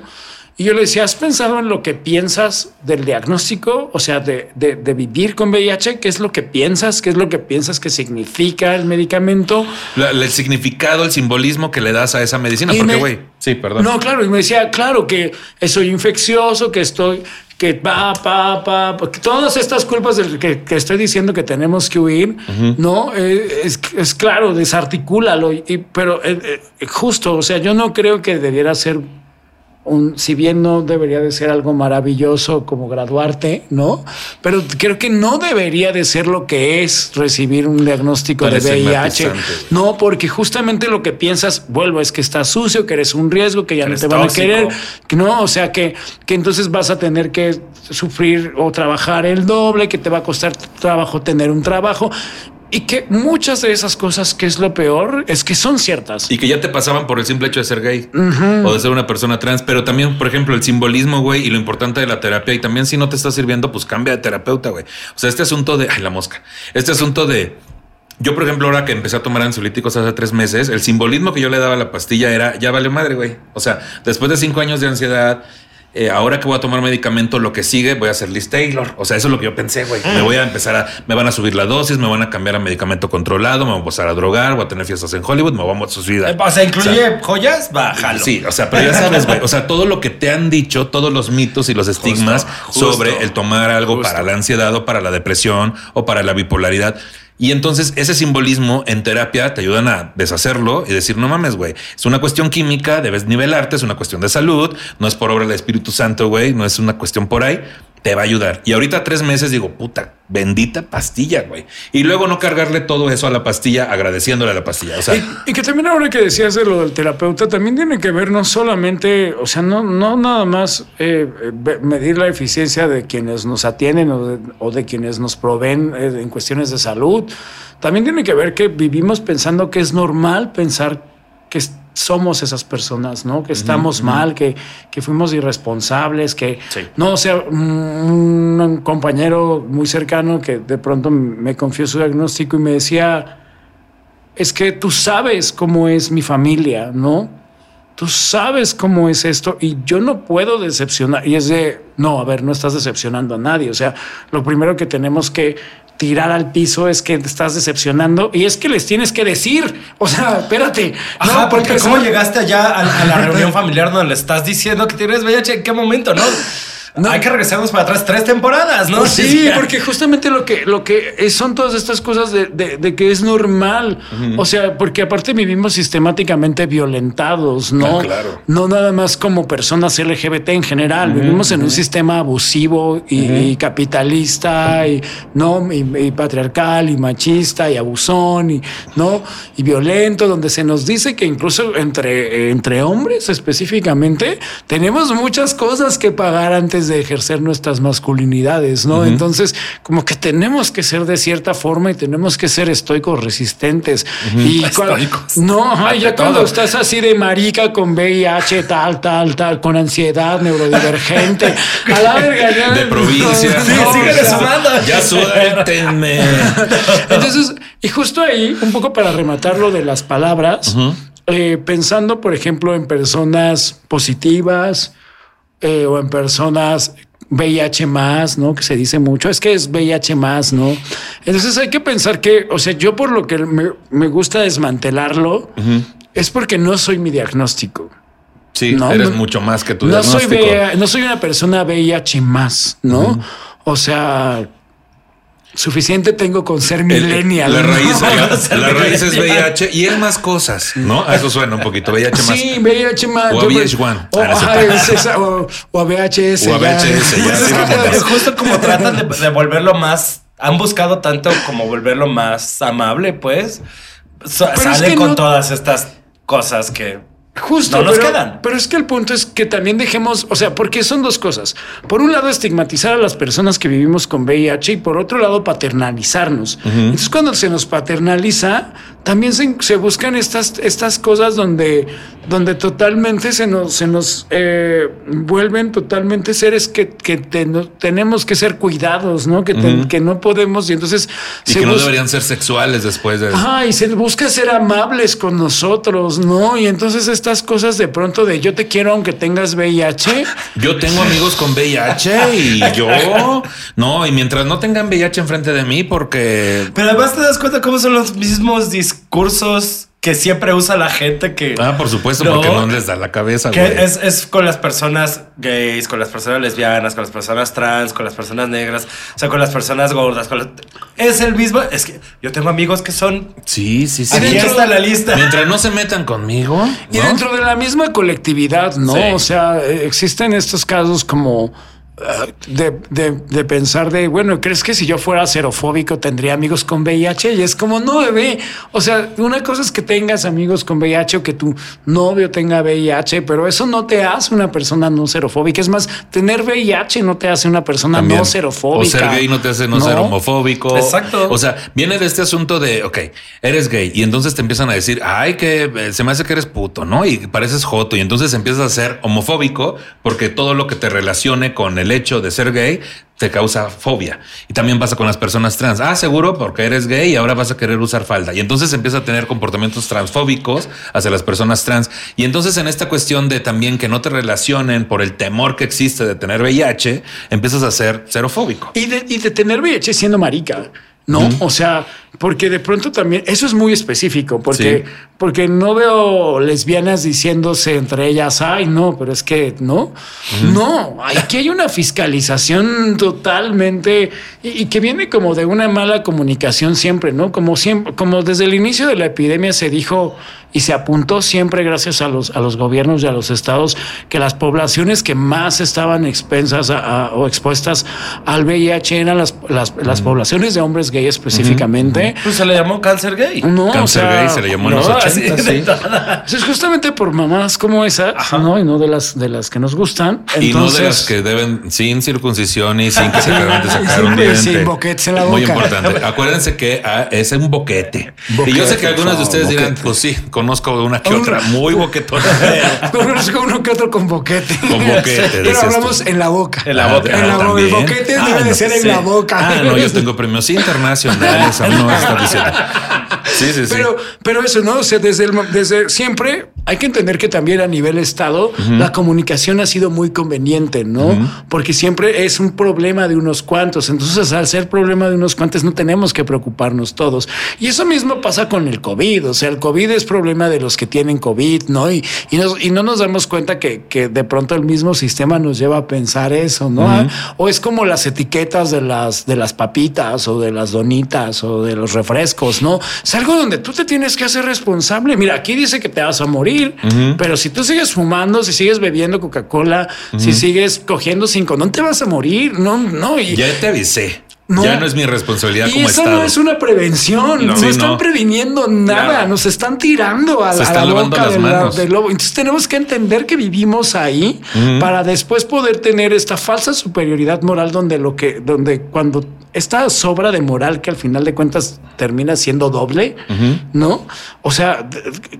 Y yo le decía, ¿has pensado en lo que piensas del diagnóstico? O sea, de, de- de vivir con VIH, ¿qué es lo que piensas? ¿Qué es lo que piensas que significa el medicamento? La- el significado, el simbolismo que le das a esa medicina, Y porque, me- güey, sí, perdón. No, claro, y me decía, claro, que soy infeccioso, que estoy, que pa, pa, pa, todas estas culpas del que, que estoy diciendo que tenemos que huir, ¿no? Eh, es, es claro, desarticúlalo, y, pero eh, eh, justo, o sea, yo no creo que debiera ser un, si bien no debería de ser algo maravilloso como graduarte, ¿no? Pero creo que no debería de ser lo que es recibir un diagnóstico de VIH. matizante. No, porque justamente lo que piensas, vuelvo, es que estás sucio, que eres un riesgo, que ya no te van tóxico. a querer, que no, o sea, que, que entonces vas a tener que sufrir o trabajar el doble, que te va a costar trabajo tener un trabajo. Y que muchas de esas cosas, que es lo peor, es que son ciertas. Y que ya te pasaban por el simple hecho de ser gay o de ser una persona trans, pero también, por ejemplo, el simbolismo, güey, y lo importante de la terapia. Y también, si no te está sirviendo, pues cambia de terapeuta, güey. O sea, este asunto de, ay, la mosca, este asunto de. Yo, por ejemplo, ahora que empecé a tomar ansiolíticos hace tres meses, el simbolismo que yo le daba a la pastilla era ya vale madre, güey. O sea, después de cinco años de ansiedad, eh, ahora que voy a tomar medicamento, lo que sigue, voy a hacer Liz Taylor. O sea, eso es lo que yo pensé, güey. Me voy a empezar a, me van a subir la dosis, me van a cambiar a medicamento controlado, me voy a empezar a drogar, voy a tener fiestas en Hollywood, me voy a subir a. Eh, O sea, incluye joyas, bájalo. Sí, o sea, pero ya sabes, güey. O sea, todo lo que te han dicho, todos los mitos y los estigmas justo. sobre el tomar algo para la ansiedad o para la depresión o para la bipolaridad. Y entonces ese simbolismo en terapia te ayudan a deshacerlo y decir, no mames, güey, es una cuestión química, debes nivelarte, es una cuestión de salud, no es por obra del Espíritu Santo, güey, no es una cuestión por ahí, te va a ayudar. Y ahorita tres meses digo, puta, bendita pastilla, güey. Y luego no cargarle todo eso a la pastilla agradeciéndole a la pastilla. O sea, Y, que también ahora que decías de lo del terapeuta, también tiene que ver no solamente, o sea, no, no nada más eh, eh, medir la eficiencia de quienes nos atienden o de, o de quienes nos proveen eh, en cuestiones de salud, también tiene que ver que vivimos pensando que es normal pensar que es- somos esas personas, ¿no? Que estamos mal, que, que fuimos irresponsables, que Sí. no, o sea, un, un compañero muy cercano que de pronto me confió su diagnóstico y me decía, es que tú sabes cómo es mi familia, ¿no? Tú sabes cómo es esto y yo no puedo decepcionar. Y es de, no, a ver, no estás decepcionando a nadie. O sea, lo primero que tenemos que tirar al piso es que te estás decepcionando y es que les tienes que decir, o sea, (laughs) espérate. Ajá, no, porque ¿cómo llegaste allá a, a la (laughs) reunión familiar donde le estás diciendo que tienes VIH? ¿En qué momento, no? Hay que regresarnos para atrás tres temporadas, ¿no? Pues sí, porque justamente lo que, lo que son todas estas cosas de, de- de que es normal. O sea, porque aparte vivimos sistemáticamente violentados, ¿no? Ah, claro. No nada más como personas LGBT en general. Vivimos en un sistema abusivo y, y capitalista y no y, y patriarcal y machista y abusón y no y violento, donde se nos dice que incluso entre, entre hombres específicamente tenemos muchas cosas que pagar antes de ejercer nuestras masculinidades, ¿no? Entonces, como que tenemos que ser de cierta forma y tenemos que ser estoicos, resistentes. Y Estoicos. no, ya cuando estás así de marica con VIH, tal, tal, tal, con ansiedad neurodivergente, a la verga, ya- de provincia. Sí, No, síguele o sea, sumando. Ya (laughs) suéltenme. Entonces, y justo ahí, un poco para rematar lo de las palabras, eh, pensando, por ejemplo, en personas positivas eh, o en personas VIH más, ¿no? Que se dice mucho, es que es VIH más, ¿no? Entonces hay que pensar que, o sea, yo por lo que me, me gusta desmantelarlo, es porque no soy mi diagnóstico. Sí, No, eres no- mucho más que tu No soy, diagnóstico. VIH no soy una persona VIH más, ¿no? O sea, suficiente tengo con ser El- millennial. La ¿no? raíz, (laughs) la, Ser la raíz es. VIH y es más cosas, ¿no? A eso suena un poquito. VIH más. Sí, VIH más. O a VH1. O, Ah, ajá, es esa, o, o a VHS. (laughs) O a. VHS, ya, Pues sí, es justo como tratan de, de volverlo más, han buscado tanto como volverlo más amable, pues so- es que con no- todas estas cosas que Justo, No nos pero, quedan. pero es que el punto es que también dejemos, o sea, porque son dos cosas. Por un lado, estigmatizar a las personas que vivimos con VIH y por otro lado, paternalizarnos. Entonces, cuando se nos paternaliza, también se, se buscan estas, estas cosas donde, donde totalmente se nos, se nos eh, vuelven totalmente seres que, que te- no- tenemos que ser cuidados, ¿no? Que, te- que no podemos y entonces Y se que no deberían ser sexuales después de. Ajá, y se busca ser amables con nosotros, ¿no? Y entonces estas cosas de pronto de yo te quiero aunque tengas VIH. Yo tengo amigos con VIH y yo no, y mientras no tengan VIH enfrente de mí, porque Pero además te das cuenta cómo son los mismos discursos que siempre usa la gente que... ah, por supuesto, No. porque no les da la cabeza, Que güey. es, es con las personas gays, con las personas lesbianas, con las personas trans, con las personas negras, o sea, con las personas gordas. Con las- Es el mismo. Es que yo tengo amigos que son. Sí, sí, sí. Aquí dentro- está la lista. Mientras no se metan conmigo. Y dentro de la misma colectividad, ¿no? Sí. O sea, eh, existen estos casos como de, de- de pensar de, bueno, ¿crees que si yo fuera xerofóbico tendría amigos con VIH? Y es como, no, bebé. O sea, una cosa es que tengas amigos con VIH o que tu novio tenga VIH, pero eso no te hace una persona no xerofóbica. Es más, tener VIH no te hace una persona También. no xerofóbica. O ser gay no te hace no, ser homofóbico. Exacto. O sea, viene de este asunto de, ok, eres gay y entonces te empiezan a decir, ay, que eh, se me hace que eres puto, ¿no? Y pareces joto y entonces empiezas a ser homofóbico porque todo lo que te relacione con el hecho de ser gay te causa fobia. Y también pasa con las personas trans. Ah, seguro porque eres gay y ahora vas a querer usar falda. Y entonces empieza a tener comportamientos transfóbicos hacia las personas trans. Y entonces en esta cuestión de también que no te relacionen por el temor que existe de tener VIH, empiezas a ser xerofóbico. Y de, y de tener VIH siendo marica. No, o sea, porque de pronto también eso es muy específico, porque, Sí. porque no veo lesbianas diciéndose entre ellas, ay, no, pero es que no, no, aquí hay una fiscalización totalmente y, y que viene como de una mala comunicación siempre, ¿no? Como siempre, como desde el inicio de la epidemia se dijo y se apuntó siempre gracias a los, a los gobiernos y a los estados que las poblaciones que más estaban expensas a- a- o expuestas al VIH eran las, las, las poblaciones de hombres gay específicamente. Pues se le llamó cáncer gay. No, o Cáncer sea, gay se le llamó en los no, 80, así de sí. Eso es justamente por mamás como esa, ¿no? Y no de las de las que nos gustan. y no de las que deben sin circuncisión y sin que (laughs) se acaben de sacar un Sí, diente. sin boquetes en la Muy boca. importante. Acuérdense que ah, es un boquete. Boquete, y yo sé que por algunos de ustedes dirán, pues sí, conozco una que Un- otra muy (laughs) boquetona. (laughs) Conozco uno que otro con boquete. Con boquete, Pero hablamos tú. en la boca. En la Ah, boca. En la ah, boca. El boquete Ah, debe de no, ser en la boca. Ah, no, yo tengo premios internacionales. aún no está diciendo. (laughs) Sí, sí, sí. Pero, pero eso, ¿no? O sea, desde, el desde siempre hay que entender que también a nivel Estado la comunicación ha sido muy conveniente, ¿no? Porque siempre es un problema de unos cuantos. Entonces, al ser problema de unos cuantos, no tenemos que preocuparnos todos. Y eso mismo pasa con el COVID. O sea, el COVID es problema de los que tienen COVID, ¿no? Y, y, nos- y no nos damos cuenta que, que de pronto el mismo sistema nos lleva a pensar eso, ¿no? O es como las etiquetas de las, de las papitas o de las donitas o de los refrescos, ¿no? Es algo donde tú te tienes que hacer responsable. Mira, aquí dice que te vas a morir, pero si tú sigues fumando, si sigues bebiendo Coca-Cola, si sigues cogiendo sin condón, te vas a morir. No, no. Y, ya te avisé. No. Ya no es mi responsabilidad y como eso Estado. no es una prevención, no, Sí, están no. previniendo nada, Claro. nos están tirando a, Se la- a boca las manos. del lobo. Entonces tenemos que entender que vivimos ahí para después poder tener esta falsa superioridad moral donde lo que, donde cuando esta sobra de moral que al final de cuentas termina siendo doble, ¿no? O sea,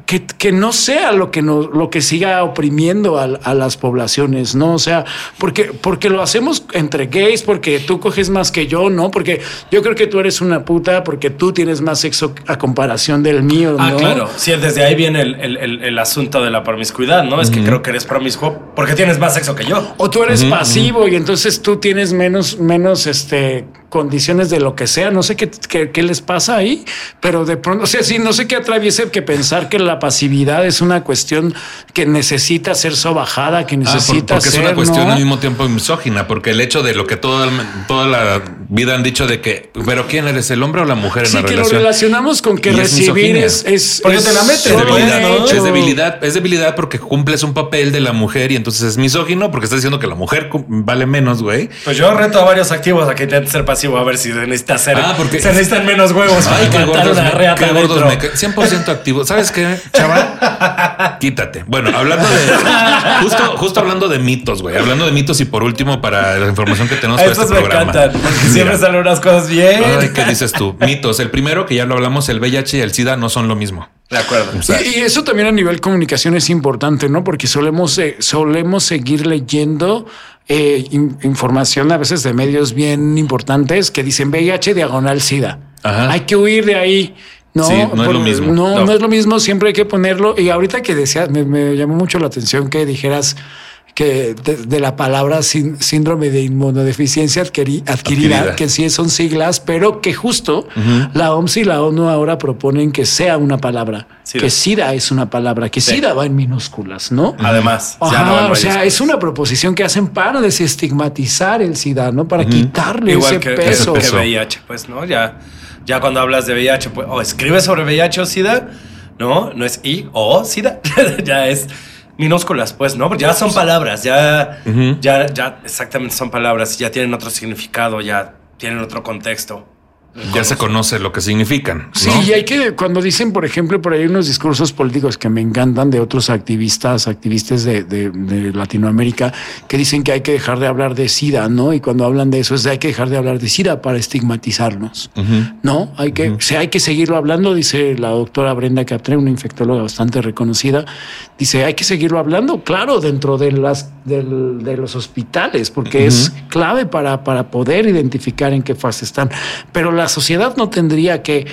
que, que no sea lo que nos, lo que siga oprimiendo a, a las poblaciones, ¿no? O sea, porque, porque lo hacemos entre gays, porque tú coges más que yo, ¿no? Porque yo creo que tú eres una puta, porque tú tienes más sexo a comparación del mío, Ah, ¿no? claro. Sí, desde ahí viene el, el- el- el asunto de la promiscuidad, ¿no? Es que creo que eres promiscuo porque tienes más sexo que yo. O tú eres pasivo y entonces tú tienes menos, menos este condiciones de lo que sea, no sé qué, qué, qué les pasa ahí, pero de pronto, o sea, sí, no sé qué atraviese que pensar que la pasividad es una cuestión que necesita ser sobajada, que Ah, necesita porque ser. es una cuestión ¿no? al mismo tiempo misógina, porque el hecho de lo que toda, toda la vida han dicho de que, pero ¿quién eres, el hombre o la mujer en Sí, la que lo relacionamos con que Y es recibir misoginia. es, es. Porque es te la metes, Es debilidad, ¿no? es debilidad, es debilidad porque cumples un papel de la mujer y entonces es misógino porque estás diciendo que la mujer vale menos, güey. Pues yo reto a varios activos a que intenten ser pasivo a ver si se necesita hacer. Ah, porque- se necesitan menos huevos. Ay, qué gordos, una me, reata qué gordos me ca- 100% activo. ¿Sabes qué, chaval? Quítate. Bueno, hablando de justo, justo hablando de mitos, güey. Hablando de mitos y por último para la información que tenemos A para estos este me programa. encantan. Porque siempre salen unas cosas bien. Ay, ¿qué dices tú? Mitos. El primero que ya lo hablamos, el VIH y el SIDA no son lo mismo. De acuerdo. O sea, Y, y eso también a nivel comunicación es importante, ¿no? Porque solemos, eh, solemos seguir leyendo eh, in- información a veces de medios bien importantes que dicen VIH diagonal SIDA. Ajá. Hay que huir de ahí. No, Sí, no es lo mismo. No, No. no es lo mismo. Siempre hay que ponerlo. Y ahorita que decías, me, me llamó mucho la atención que dijeras que de, de la palabra sin- síndrome de inmunodeficiencia adquiri- adquirida, Adquirida. que sí son siglas, pero que justo la OMS y la ONU ahora proponen que sea una palabra, SIDA. que SIDA es una palabra, que SIDA va en minúsculas, ¿no? Además, ya no o sea, es una proposición que hacen para desestigmatizar el SIDA, ¿no? Para quitarle Igual ese que, peso. que VIH, pues, ¿no? Ya, ya cuando hablas de VIH, pues, o escribes sobre VIH o SIDA, ¿no? No es I o SIDA, (laughs) ya es minúsculas, pues, ¿no? Porque ya son palabras, ya, ya, ya exactamente son palabras, ya tienen otro significado, ya tienen otro contexto. Ya se conoce lo que significan. Sí, y hay que, cuando dicen, por ejemplo, por ahí unos discursos políticos que me encantan de otros activistas, activistas de, de- de Latinoamérica, que dicen que hay que dejar de hablar de SIDA, ¿no? Y cuando hablan de eso es de hay que dejar de hablar de SIDA para estigmatizarnos, ¿no? Hay que, o sea, hay que seguirlo hablando, dice la doctora Brenda Catré, una infectóloga bastante reconocida, dice, hay que seguirlo hablando, claro, dentro de las del- de los hospitales, porque es clave para, para poder identificar en qué fase están. Pero la sociedad no tendría que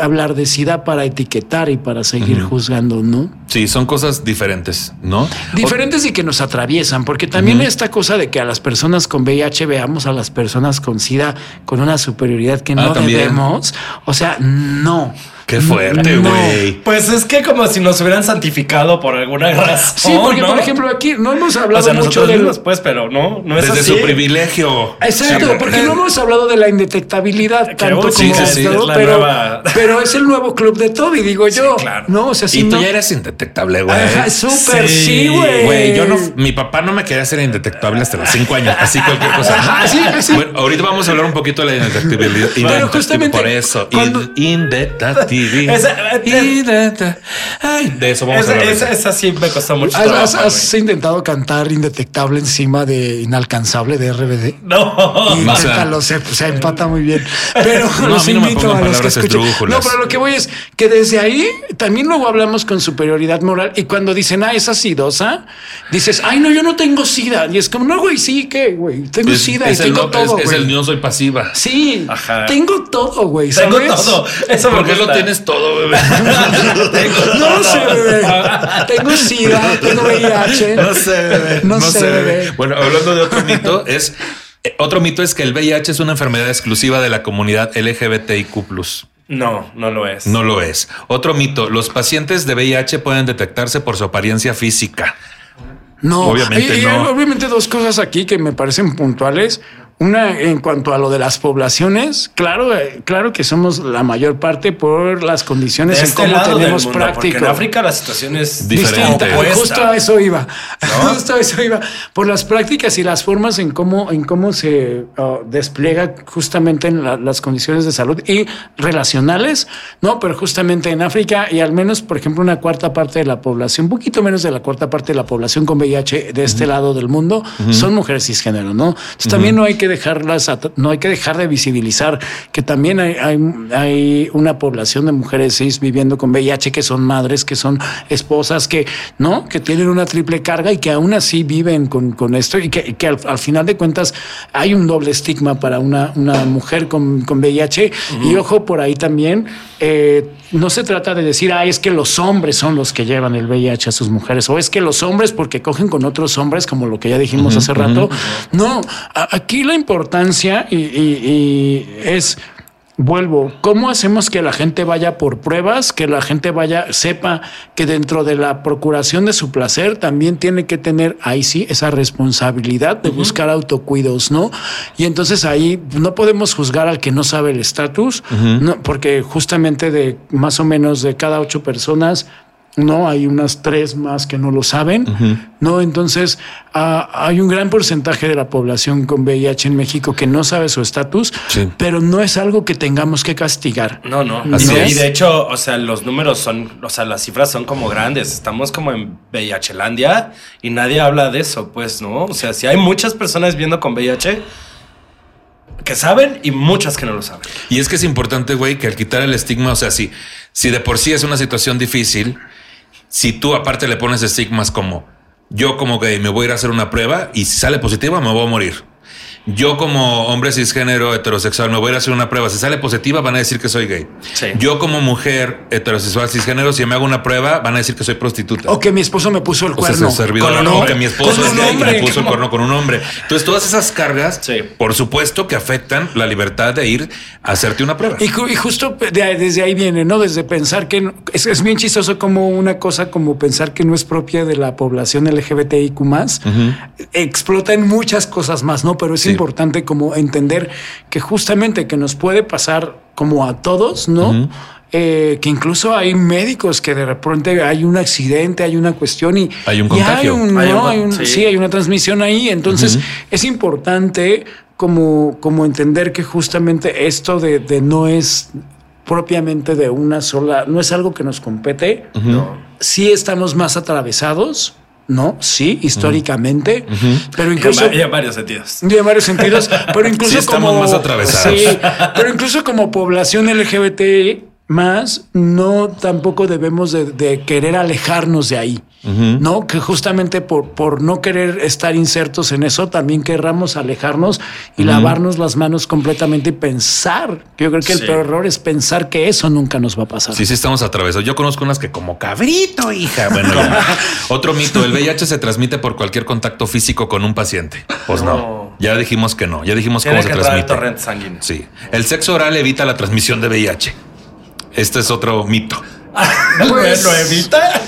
hablar de SIDA para etiquetar y para seguir juzgando, ¿no? Sí, son cosas diferentes, ¿no? Diferentes y que nos atraviesan, porque también esta cosa de que a las personas con VIH veamos a las personas con SIDA con una superioridad que Ah, no también. debemos, o sea, no. Qué fuerte, No. güey. Pues es que como si nos hubieran santificado por alguna razón. Sí, porque ¿no? por ejemplo aquí no hemos o hablado sea, mucho del... mismos, pues, pero no, no es Desde así. su privilegio. Exacto, Sí, porque no hemos hablado de la indetectabilidad Que, tanto como sí, sí, todo, es la pero, nueva- (laughs) pero es el nuevo club de Toby, digo yo. claro. No, o sea, si Y tú no- ya eres indetectable, güey. Súper, Sí, güey. Güey, yo no, mi papá no me quería hacer indetectable hasta los cinco años, así cualquier cosa. Ajá, sí, sí. Bueno, ahorita vamos a hablar un poquito de la indetectibilidad. Pero justamente por eso, cuando- Esa- Indeta- Ay, de eso vamos a Esa, esa, esa sí me costó mucho ¿Has, trabajo. has- has intentado cantar indetectable encima de inalcanzable de RBD? No. Y o sea- inténtalo, se, se empata muy bien. Pero (laughs) No, los a no invito a los que escuchen. No, pero lo que voy es que desde ahí también luego hablamos con superioridad moral y cuando dicen, ah, es acidosa, dices, ay, no, yo no tengo sida. Y es como, no, güey, sí, ¿qué, güey? Tengo Es, sida es y tengo no, todo, es, es el no soy pasiva. Sí, Ajá. tengo todo, güey. Tengo todo. Eso me ¿Por qué lo gusta. Tienes todo, bebé? (laughs) No sé, bebé. Tengo sida, tengo VIH. No sé, bebé. No sé, bebé. Bueno, hablando de otro mito, es eh, otro mito es que el VIH es una enfermedad exclusiva de la comunidad LGBTIQ. No, no lo es. No lo es. Otro mito, los pacientes de VIH pueden detectarse por su apariencia física. No, Obviamente y- y no. Obviamente dos cosas aquí que me parecen puntuales. Una, en cuanto a lo de las poblaciones, claro, eh, claro que somos la mayor parte por las De condiciones en este cómo lado del tenemos mundo, porque práctico. en África la situación es Diferente. Distinta. Justo a eso iba. (laughs) Justo a eso iba. Por las prácticas y las formas en cómo, en cómo se uh, despliega justamente en la- las condiciones de salud y relacionales, ¿no? Pero justamente en África y al menos, por ejemplo, una cuarta parte de la población, un poquito menos de la cuarta parte de la población con VIH de este lado del mundo, son mujeres cisgénero, ¿no? Entonces también no hay que dejarlas, no hay que dejar de visibilizar que también hay, hay, hay una población de mujeres cis viviendo con VIH que son madres, que son esposas, que no, que tienen una triple carga y que aún así viven con, con esto y que, que al, al final de cuentas hay un doble estigma para una, una mujer con, con VIH. Y ojo, por ahí también, eh, no se trata de decir, ah, es que los hombres son los que llevan el VIH a sus mujeres, o es que los hombres porque cogen con otros hombres, como lo que ya dijimos hace rato. No, aquí la importancia y, y- y es, vuelvo, ¿cómo hacemos que la gente vaya por pruebas, que la gente vaya, sepa que dentro de la procuración de su placer también tiene que tener, ahí sí, esa responsabilidad de buscar autocuidos, ¿no? Y entonces ahí no podemos juzgar al que no sabe el estatus, no, porque justamente de más o menos de cada ocho personas, no, hay unas tres más que no lo saben, ¿no? Entonces, ah, hay un gran porcentaje de la población con VIH en México que no sabe su estatus, Sí. pero no es algo que tengamos que castigar. No, no. Así y, de, es. y de hecho, o sea, los números son, o sea, las cifras son como grandes. Estamos como en VIHlandia y nadie habla de eso, pues, ¿no? O sea, si hay muchas personas viendo con VIH que saben y muchas que no lo saben. Y es que es importante, güey, que al quitar el estigma, o sea, si, si de por sí es una situación difícil, si tú aparte le pones estigmas como yo como gay me voy a ir a hacer una prueba y si sale positiva me voy a morir. Yo como hombre cisgénero heterosexual me voy a ir a hacer una prueba. Si sale positiva van a decir que soy gay. Sí. Yo como mujer heterosexual cisgénero si me hago una prueba van a decir que soy prostituta. O que mi esposo me puso el O sea, cuerno. es el servidor, Con un ¿no? hombre. que mi esposo Con es un gay y hombre, me puso el cuerno con un hombre. Entonces, todas esas cargas, Sí. por supuesto que afectan la libertad de ir a hacerte una prueba. Y, ju- y justo de desde ahí viene, ¿no? Desde pensar que no- es, es bien chistoso como una cosa como pensar que no es propia de la población LGBTIQ explota en muchas cosas más, ¿no? Pero es Sí. Importante como entender que justamente que nos puede pasar como a todos, ¿no? Eh, que incluso hay médicos que de repente hay un accidente, hay una cuestión y Hay un contagio. un- Hay ¿no? un- Hay un- sí. sí, hay una transmisión ahí. Entonces es importante como, como entender que justamente esto de, de no es propiamente de una sola, no es algo que nos compete. No. Sí estamos más atravesados, ¿no? Sí, históricamente, pero incluso... Y en va- y en varios sentidos. Y en varios sentidos, (laughs) pero incluso Sí estamos como más atravesados. Sí, pero incluso como población LGBT más, no tampoco debemos de, de querer alejarnos de ahí, no que justamente por por no querer estar insertos en eso también querramos alejarnos y lavarnos las manos completamente y pensar. Yo creo que el peor error es pensar que eso nunca nos va a pasar. Sí, sí, estamos atravesados. Yo conozco unas que como cabrito, hija. Bueno, ya. (laughs) otro mito: el VIH se transmite por cualquier contacto físico con un paciente. Pues no. No. Ya dijimos que no. Ya dijimos Tiene cómo se el transmite. torrente sanguíneo. Sí. El sexo oral evita la transmisión de VIH. Este es otro mito. (laughs) Pues- ¿Lo evita?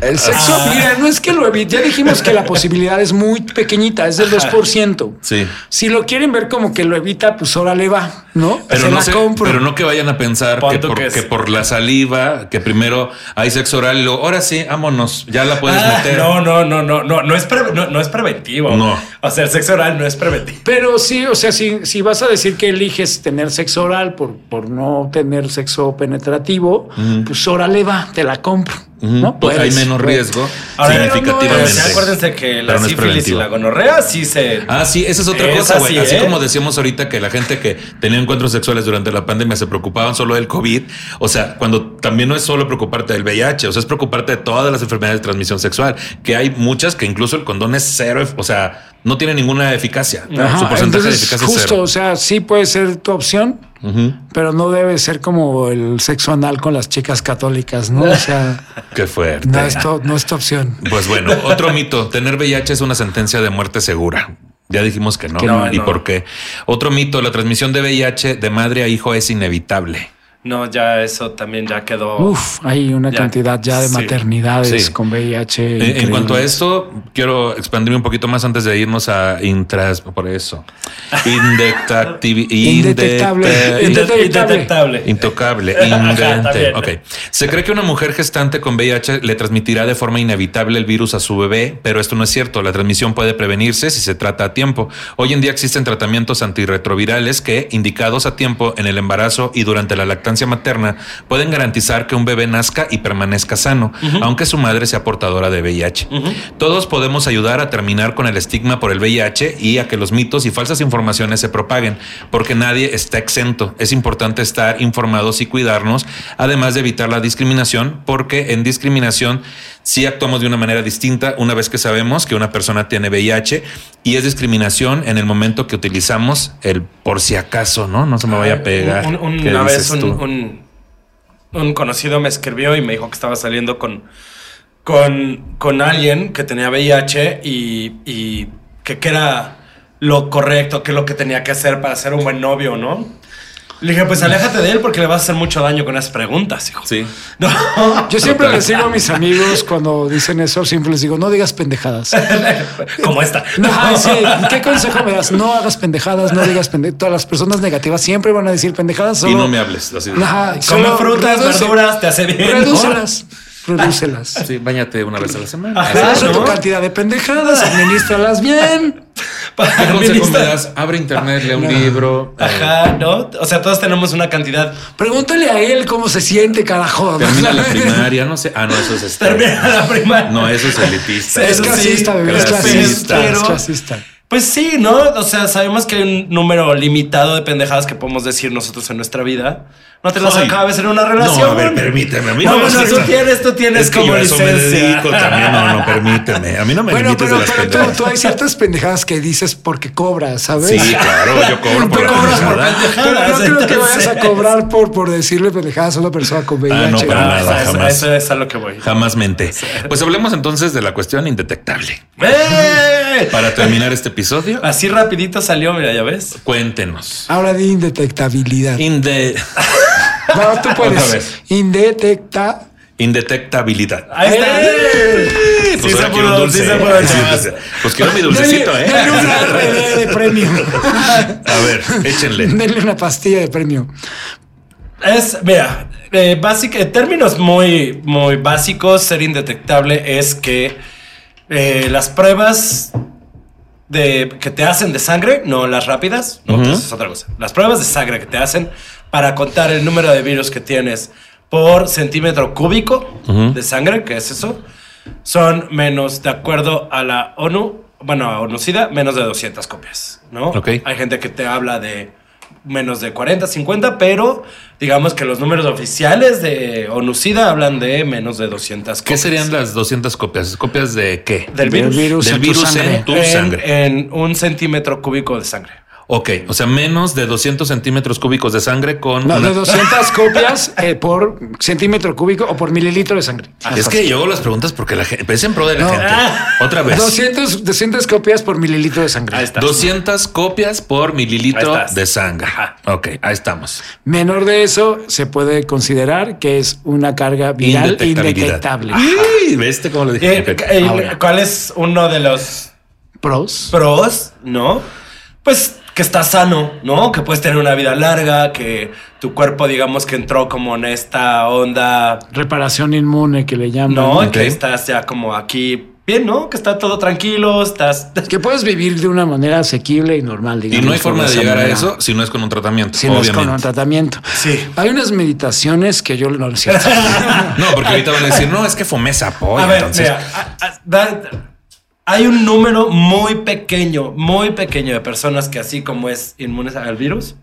El sexo, Ah. mira, no es que lo evite. Ya dijimos que la posibilidad es muy pequeñita, es del 2%. Sí. Si lo quieren ver como que lo evita, pues ahora le va, ¿no? Pero Se no, la sé- compro. pero no que vayan a pensar que por, que es- que por la saliva, que primero hay sexo oral y luego, ahora sí, vámonos, ya la puedes Ah, meter. no, no, no, no, no, no es, pre- no, no es preventivo. No. O sea, el sexo oral no es preventivo. Pero sí, o sea, si, si vas a decir que eliges tener sexo oral por, por no tener sexo penetrativo, pues ahora le va, te la compro. ¿No? Pues hay Puedes, menos puedes. riesgo Ahora, significativamente. Acuérdense que la sífilis y la gonorrea sí se. Ah, sí, esa es otra cosa, güey. Así ¿eh? como decíamos ahorita que la gente que tenía encuentros sexuales durante la pandemia se preocupaban solo del COVID. O sea, cuando también no es solo preocuparte del VIH, o sea, es preocuparte de todas las enfermedades de transmisión sexual, que hay muchas que incluso el condón es cero, o sea, no tiene ninguna eficacia. Ajá, Su porcentaje de eficacia es justo, cero. o sea, sí puede ser tu opción, pero no debe ser como el sexo anal con las chicas católicas, ¿no? O sea, (laughs) Qué fuerte. no es, tu, no es tu opción. Pues bueno, otro mito, tener VIH es una sentencia de muerte segura. Ya dijimos que no. Que no, ¿Y no. por qué? Otro mito, la transmisión de VIH de madre a hijo es inevitable. No, ya eso también ya quedó. Uf, hay una Ya. cantidad ya de Sí. maternidades Sí. con VIH. En- cuanto a esto, quiero expandirme un poquito más antes de irnos a intras, por eso. (laughs) Indetectable. indete- Indetectable. Indetectable. Intocable, indente. Ok. Se cree que una mujer gestante con VIH le transmitirá de forma inevitable el virus a su bebé, pero esto no es cierto. La transmisión puede prevenirse si se trata a tiempo. Hoy en día existen tratamientos antirretrovirales que, indicados a tiempo en el embarazo y durante la lactancia materna, pueden garantizar que un bebé nazca y permanezca sano, aunque su madre sea portadora de VIH. Todos podemos ayudar a terminar con el estigma por el VIH y a que los mitos y falsas informaciones se propaguen, porque nadie está exento. Es importante estar informados y cuidarnos, además de evitar la discriminación, porque en discriminación sí actuamos de una manera distinta una vez que sabemos que una persona tiene VIH y es discriminación en el momento que utilizamos el por si acaso, ¿no? No se me vaya a pegar. Un- un- ¿Qué una vez un, un- conocido me escribió y me dijo que estaba saliendo con, con, con alguien que tenía VIH y, y que, que era lo correcto, qué es lo que tenía que hacer para ser un buen novio, ¿no? Le dije, pues aléjate de él porque le vas a hacer mucho daño con esas preguntas, hijo. Sí. (laughs) No. Yo siempre les digo a mis amigos cuando dicen eso, siempre les digo, no digas pendejadas. (laughs) Como esta. (laughs) No, sí, ¿Qué consejo me das? No hagas pendejadas, no digas pendejadas. Todas las personas negativas siempre van a decir pendejadas. Y no me hables así. de- Ajá, Come solo frutas, verduras, te hace bien. ¿no? Redúcelas. Sí, bañate una vez a la semana. Ajá. Eso ¿no? tu cantidad de pendejadas, administralas bien. (laughs) Para ¿Qué consejo me administrar- das? Abre internet, lee un libro. eh, Ajá, ¿no? O sea, todos tenemos una cantidad. Pregúntale a él cómo se siente, carajo. Termina la (laughs) primaria, no sé. Ah, no, eso es este. Termina la primaria. No, eso es elitista. Es sí, clasista, bebé, es clasista, clasista. Es clasista. Pues sí, ¿no? O sea, sabemos que hay un número limitado de pendejadas que podemos decir nosotros en nuestra vida. No te las Ay. acabes en una relación. No, a ver, permíteme. A mí No, no, me bueno, tú tienes, tú tienes es que como yo a eso me licencia. dedico también. No, no, permíteme. A mí no me Bueno, limites pero, de las pero tú, pendejadas. tú hay ciertas pendejadas que dices porque cobras, ¿sabes? Sí, claro, yo cobro por Pero la cobras por pendejada. Pero no creo que vayas a (laughs) cobrar por, por decirle pendejadas a una persona con VIH. Ah, no, para Ah, nada, eso- jamás. Eso es a lo que voy. Jamás mente. Pues hablemos entonces de la cuestión indetectable. ¡Eh! Para terminar este episodio, Así rapidito salió, mira, ya ves. cuéntenos. Ahora di indetectabilidad. Inde- (laughs) No, tú puedes. vez. Indetecta. indetectabilidad. Ahí está. Eh, Pues Sí ahora quiero un dulce. sí se pudo, Sí, chavas. pues, Pues quiero mi dulcecito, Denle- ¿eh? denle una RD de premio. (laughs) A ver, échenle. Denle una pastilla de premio. Es, mira, eh, básic- en términos muy, muy básicos, ser indetectable es que eh, las pruebas de, que te hacen de sangre, no las rápidas, no, eso es otra cosa. Las pruebas de sangre que te hacen para contar el número de virus que tienes por centímetro cúbico de sangre, que es eso, son menos, de acuerdo a la ONU, bueno, a ONU-SIDA, menos de 200 copias, ¿no? Ok. Hay gente que te habla de menos de 40, 50, pero digamos que los números oficiales de ONU-SIDA hablan de menos de 200 ¿Qué copias. serían las 200 copias? ¿Copias de qué? Del virus. Del virus Del en tu en sangre. en un centímetro cúbico de sangre. Ok, o sea, menos de 200 centímetros cúbicos de sangre con No, una- de 200 (laughs) copias eh, por centímetro cúbico o por mililitro de sangre. Es que yo hago las preguntas porque la gente... Es en pro de la No. gente. Otra vez. 200, 200 copias por mililitro de sangre. Ahí está. 200 copias por mililitro de sangre. Ajá. Ok, ahí estamos. Menor de eso se puede considerar que es una carga viral indetectable. Ay, ¿Viste cómo lo dije? Eh, eh. ¿Cuál es uno de los Pros. pros, no? Pues que estás sano, ¿no? Que puedes tener una vida larga, que tu cuerpo, digamos, que entró como en esta onda, Reparación inmune que le llaman. ¿no? Que estás ya como aquí bien, ¿no? Que está todo tranquilo, estás... Que puedes vivir de una manera asequible y normal, Y digamos. no hay forma de llegar a eso si no es con un tratamiento. Si no es obviamente. con un tratamiento. Sí. Hay unas meditaciones que yo no lo cierto. (laughs) No, porque ahorita van a decir, no, es que fumé sapo. A ver, entonces. mira, a- a- da- hay un número muy pequeño, muy pequeño de personas que así como es inmunes al virus,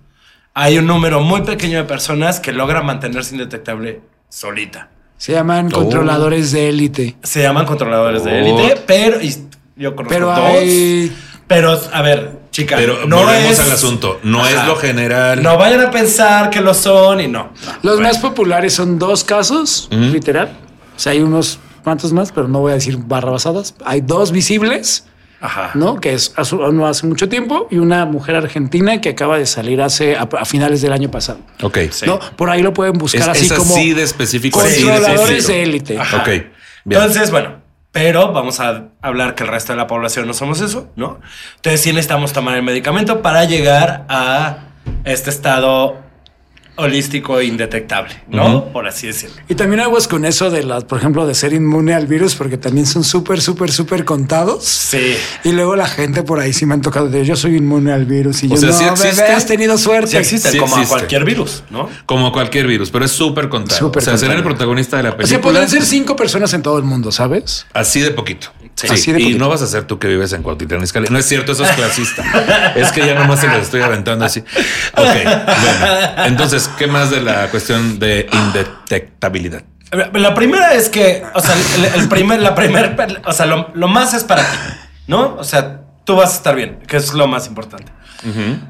hay un número muy pequeño de personas que logran mantenerse indetectable solita. Se llaman Oh. controladores de élite. Se llaman controladores de élite, pero y yo conozco Pero dos. hay Pero, a ver, chica, Pero no volvemos es al asunto. No Ajá. es lo general. No vayan a pensar que lo son y no. no. Los Bueno. más populares son dos casos, Ujú. literal. O sea, hay unos cuantos más, pero no voy a decir barra basadas. Hay dos visibles, Ajá. ¿no? Que es hace- no hace mucho tiempo y una mujer argentina que acaba de salir hace a, a finales del año pasado. Ok. Sí. ¿no? Por ahí lo pueden Es, buscar así es como así de específico. controladores específico. de élite. Ok. Bien. Entonces, bueno, pero vamos a hablar que el resto de la población no somos eso, ¿no? Entonces sí necesitamos tomar el medicamento para llegar a este estado holístico e indetectable, ¿no? Por así decirlo. Y también aguas con eso de las, por ejemplo, de ser inmune al virus, porque también son súper, súper, súper contados. Sí. Y luego la gente por ahí sí me han tocado de yo soy inmune al virus y O yo sea, no, sí existe. bebé, has tenido suerte. Sí existe, Sí como a cualquier virus, ¿no? Como cualquier virus, pero es súper contado. Súper o sea, ser el contado. protagonista de la O película. sea, podrían ser cinco personas en todo el mundo, ¿sabes? Así de poquito. Sí. Así de y poquito. no vas a ser tú que vives en Cuautitlán Izcalli. No es cierto, eso es clasista. (laughs) es que ya nomás se los estoy aventando así. Ok, bueno. Entonces, ¿qué más de la cuestión de indetectabilidad? La primera es que, o sea, el, el primer, la primer, o sea, lo, lo más es para ti, ¿no? O sea, tú vas a estar bien, que es lo más importante.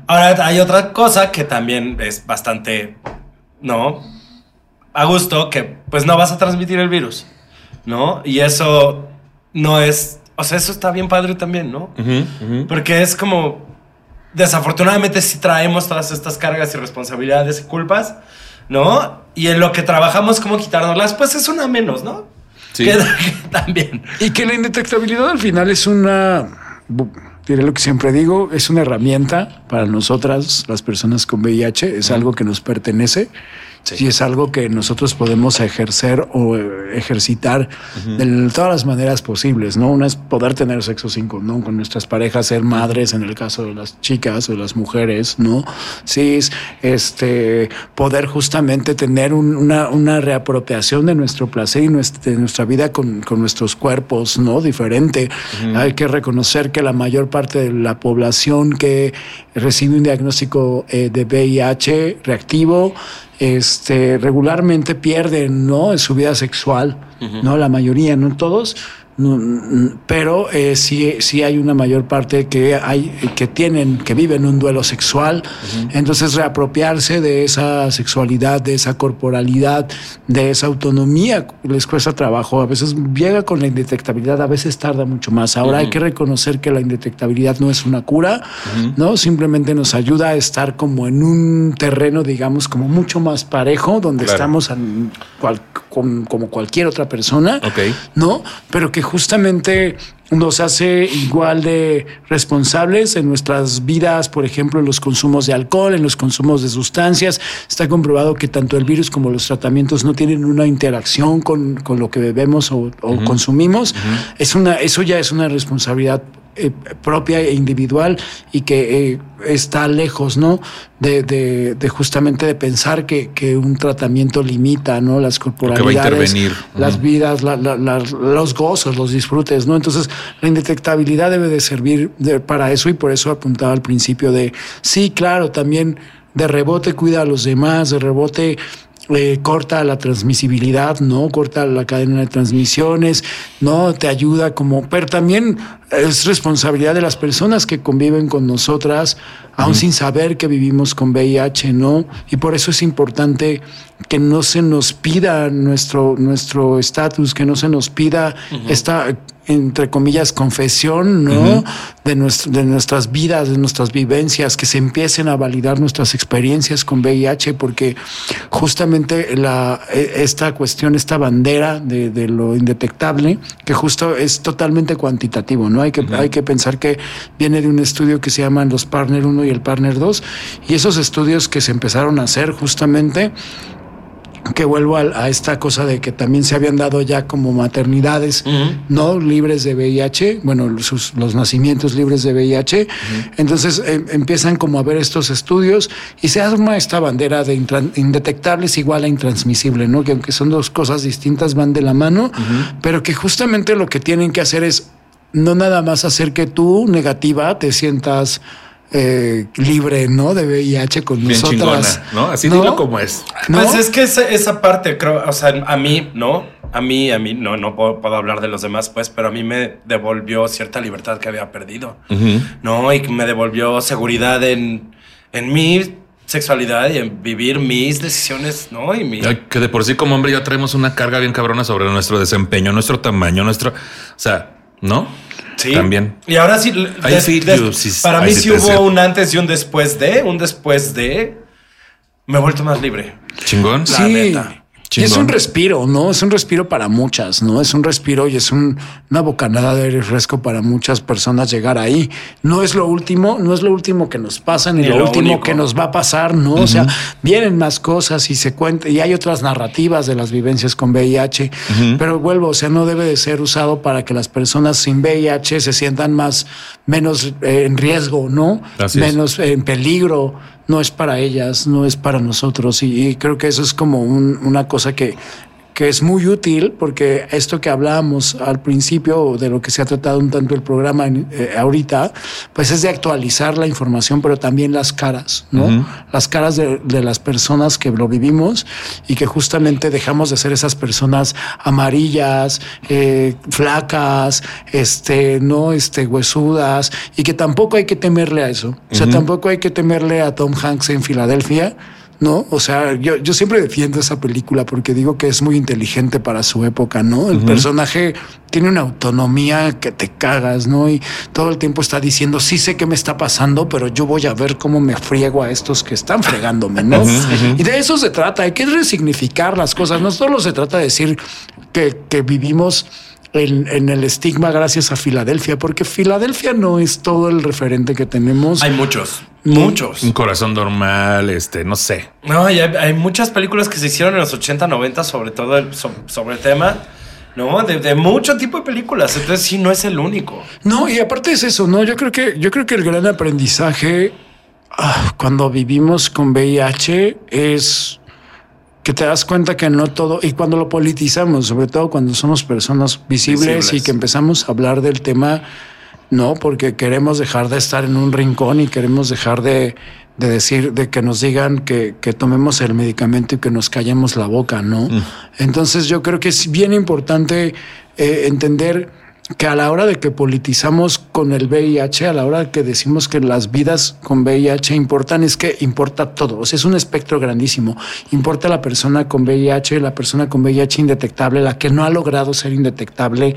Ahora hay otra cosa que también es bastante, ¿no? A gusto, que pues no vas a transmitir el virus, ¿no? Y eso no es, o sea, eso está bien padre también, ¿no? Porque es como, desafortunadamente sí traemos todas estas cargas y responsabilidades y culpas, ¿no? Y en lo que trabajamos, cómo quitárnoslas, pues es una menos, ¿no? Sí. Que, que (laughs) también. Y que la indetectabilidad al final es una, diré lo que siempre digo, es una herramienta para nosotras, las personas con VIH, es algo que nos pertenece y es algo que nosotros podemos ejercer o eh, ejercitar de todas las maneras posibles, ¿no? Una es poder tener sexo sin condón con nuestras parejas, ser madres en el caso de las chicas o de las mujeres, ¿no? Sí, es, este, poder justamente tener un- una, una reapropiación de nuestro placer y nuestra, de nuestra vida con, con nuestros cuerpos, ¿no? Diferente. Hay que reconocer que la mayor parte de la población que recibe un diagnóstico eh, de VIH reactivo, este, regularmente pierden, ¿no? En su vida sexual, ¿no? La mayoría, no todos. Pero eh, sí, sí hay una mayor parte que hay que tienen que viven un duelo sexual. Entonces reapropiarse de esa sexualidad de esa corporalidad de esa autonomía les cuesta trabajo. A veces llega con la indetectabilidad a veces tarda mucho más. Ahora hay que reconocer que la indetectabilidad no es una cura no simplemente nos ayuda a estar como en un terreno digamos como mucho más parejo donde Claro. estamos en cual- con- como cualquier otra persona Ok. ¿no? Pero que justamente nos hace igual de responsables en nuestras vidas, por ejemplo, en los consumos de alcohol, en los consumos de sustancias. Está comprobado que tanto el virus como los tratamientos no tienen una interacción con, con lo que bebemos o, o consumimos. es una, eso ya es una responsabilidad eh, propia e individual y que eh, está lejos, ¿no? De, de- de justamente de pensar que, que un tratamiento limita, ¿no? Las corporalidades, intervenir. las Ujú. vidas, la- la- la- los gozos, los disfrutes, ¿no? Entonces, la indetectabilidad debe de servir de- para eso y por eso apuntaba al principio de, sí, claro, también de rebote cuida a los demás, de rebote eh, corta la transmisibilidad, ¿no? Corta la cadena de transmisiones, ¿no? Te ayuda como, pero también es responsabilidad de las personas que conviven con nosotras, aún sin saber que vivimos con VIH, ¿no? Y por eso es importante que no se nos pida nuestro nuestro estatus, que no se nos pida esta entre comillas confesión, ¿no? de, nuestro- de nuestras vidas, de nuestras vivencias, que se empiecen a validar nuestras experiencias con VIH, porque justamente la, e- esta cuestión, esta bandera de, de lo indetectable, que justo es totalmente cuantitativo, ¿no? Hay que, hay que pensar que viene de un estudio que se llaman los Partner 1 y el Partner 2, y esos estudios que se empezaron a hacer justamente que vuelvo a, a esta cosa de que también se habían dado ya como maternidades no libres de VIH, bueno, sus- los nacimientos libres de VIH. Entonces em- empiezan como a ver estos estudios y se arma esta bandera de indetectables igual a intransmisible, ¿no? Que aunque son dos cosas distintas, van de la mano, pero que justamente lo que tienen que hacer es no nada más hacer que tú, negativa, te sientas eh, libre, ¿no? De VIH con Bien nosotras. chingona, ¿no? Así ¿No? dilo como es. ¿No? Pues es que esa, esa parte, creo, o sea, a mí, ¿no? A mí, a mí, no, no puedo, puedo hablar de los demás, pues, pero a mí me devolvió cierta libertad que había perdido, ¿no? Y que me devolvió seguridad en, en mi sexualidad y en vivir mis decisiones, ¿no? Y mi... Ay, que de por sí como hombre ya traemos una carga bien cabrona sobre nuestro desempeño, nuestro tamaño, nuestro... O sea, ¿no? Sí. También. Y ahora sí, des- des- para I mí sí hubo un antes y un después de, un después de, me he vuelto más libre. Chingón. La Sí. neta. Y es un respiro, ¿no? Es un respiro para muchas, ¿no? Es un respiro y es un- una bocanada de aire fresco para muchas personas llegar ahí. No es lo último, no es lo último que nos pasa ni, Ni lo, lo último único. que nos va a pasar, ¿no? O sea, vienen más cosas y se cuenta y hay otras narrativas de las vivencias con VIH, pero vuelvo, o sea, no debe de ser usado para que las personas sin VIH se sientan más menos eh, en riesgo, ¿no? Así es. menos en peligro, no es para ellas, no es para nosotros. Y, creo que eso es como un- una cosa que, que es muy útil porque esto que hablábamos al principio de lo que se ha tratado un tanto el programa eh, ahorita, pues es de actualizar la información, pero también las caras, ¿no? Las caras de, de las personas que lo vivimos y que justamente dejamos de ser esas personas amarillas, eh, flacas, este, no, este, huesudas y que tampoco hay que temerle a eso. O sea, tampoco hay que temerle a Tom Hanks en Filadelfia ¿no? O sea, yo, yo siempre defiendo esa película porque digo que es muy inteligente para su época, ¿no? El personaje tiene una autonomía que te cagas, ¿no? Y todo el tiempo está diciendo, sí sé qué me está pasando, pero yo voy a ver cómo me friego a estos que están fregándome, ¿no? Y de eso se trata, hay que resignificar las cosas, no solo se trata de decir que, que vivimos en, en el estigma gracias a Filadelfia, porque Filadelfia no es todo el referente que tenemos. Hay muchos, muchos. Un corazón normal, este, no sé. No, hay, hay muchas películas que se hicieron en los 80, 90 sobre todo el, sobre el tema. No, de, de mucho tipo de películas. Entonces sí, no es el único. No, y aparte es eso, ¿no? Yo creo que, yo creo que el gran aprendizaje ah, cuando vivimos con VIH es que te das cuenta que no todo, y cuando lo politizamos, sobre todo cuando somos personas visibles, Visibles. y que empezamos a hablar del tema, no, porque queremos dejar de estar en un rincón y queremos dejar de, de decir, de que nos digan que, que tomemos el medicamento y que nos callemos la boca, ¿no? Entonces yo creo que es bien importante eh, entender que a la hora de que politizamos con el VIH, a la hora de que decimos que las vidas con VIH importan, es que importa todo. O sea, es un espectro grandísimo. Importa la persona con VIH, la persona con VIH indetectable, la que no ha logrado ser indetectable,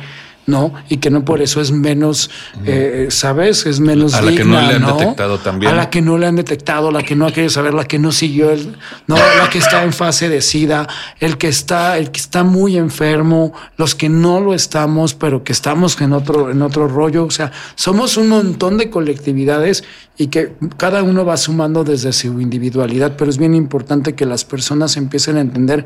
¿no? Y que no por eso es menos, eh, ¿sabes? Es menos A la que no le han detectado también. A la que no le han detectado, la que no ha querido saber, la que no siguió el, no, la que está en fase de SIDA, el que está, el que está muy enfermo, los que no lo estamos, pero que estamos en otro, en otro rollo. O sea, somos un montón de colectividades y que cada uno va sumando desde su individualidad, pero es bien importante que las personas empiecen a entender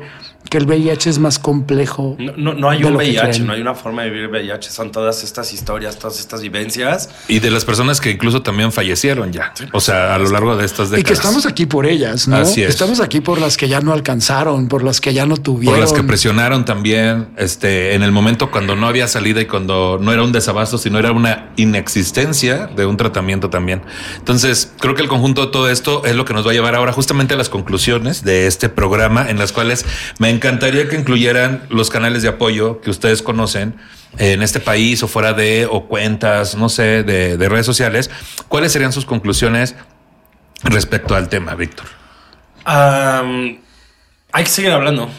que el VIH es más complejo. No, no, no hay un VIH, no hay una forma de vivir VIH. Son todas estas historias, todas estas vivencias. Y de las personas que incluso también fallecieron ya. O sea, a lo largo de estas Y décadas. que estamos aquí por ellas, ¿no? Así es. Estamos aquí por las que ya no alcanzaron, por las que ya no tuvieron. Por las que presionaron también, este, en el momento cuando no había salida y cuando no era un desabasto, sino era una inexistencia de un tratamiento también. Entonces, creo que el conjunto de todo esto es lo que nos va a llevar ahora justamente a las conclusiones de este programa, en las cuales me encantaría que incluyeran los canales de apoyo que ustedes conocen en este país o fuera de, o cuentas, no sé, de, de redes sociales. ¿Cuáles serían sus conclusiones respecto al tema, Víctor? Am, hay que seguir hablando.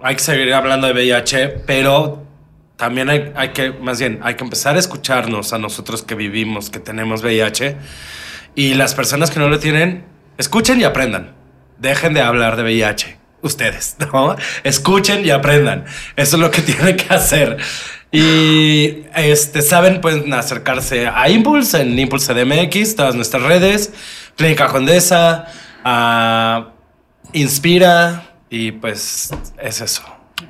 Hay que seguir hablando de VIH, pero también hay, hay que, más bien, hay que empezar a escucharnos a nosotros que vivimos, que tenemos VIH. Y las personas que no lo tienen, escuchen y aprendan. Dejen de hablar de VIH. Ustedes, (laughs) ¿no? Escuchen y aprendan. Eso es lo que (laughs) tienen que hacer. Y este, saben, pueden acercarse a Impulse en Impulse DMX, todas nuestras redes, Clínica Condesa, a Inspira, y pues es eso.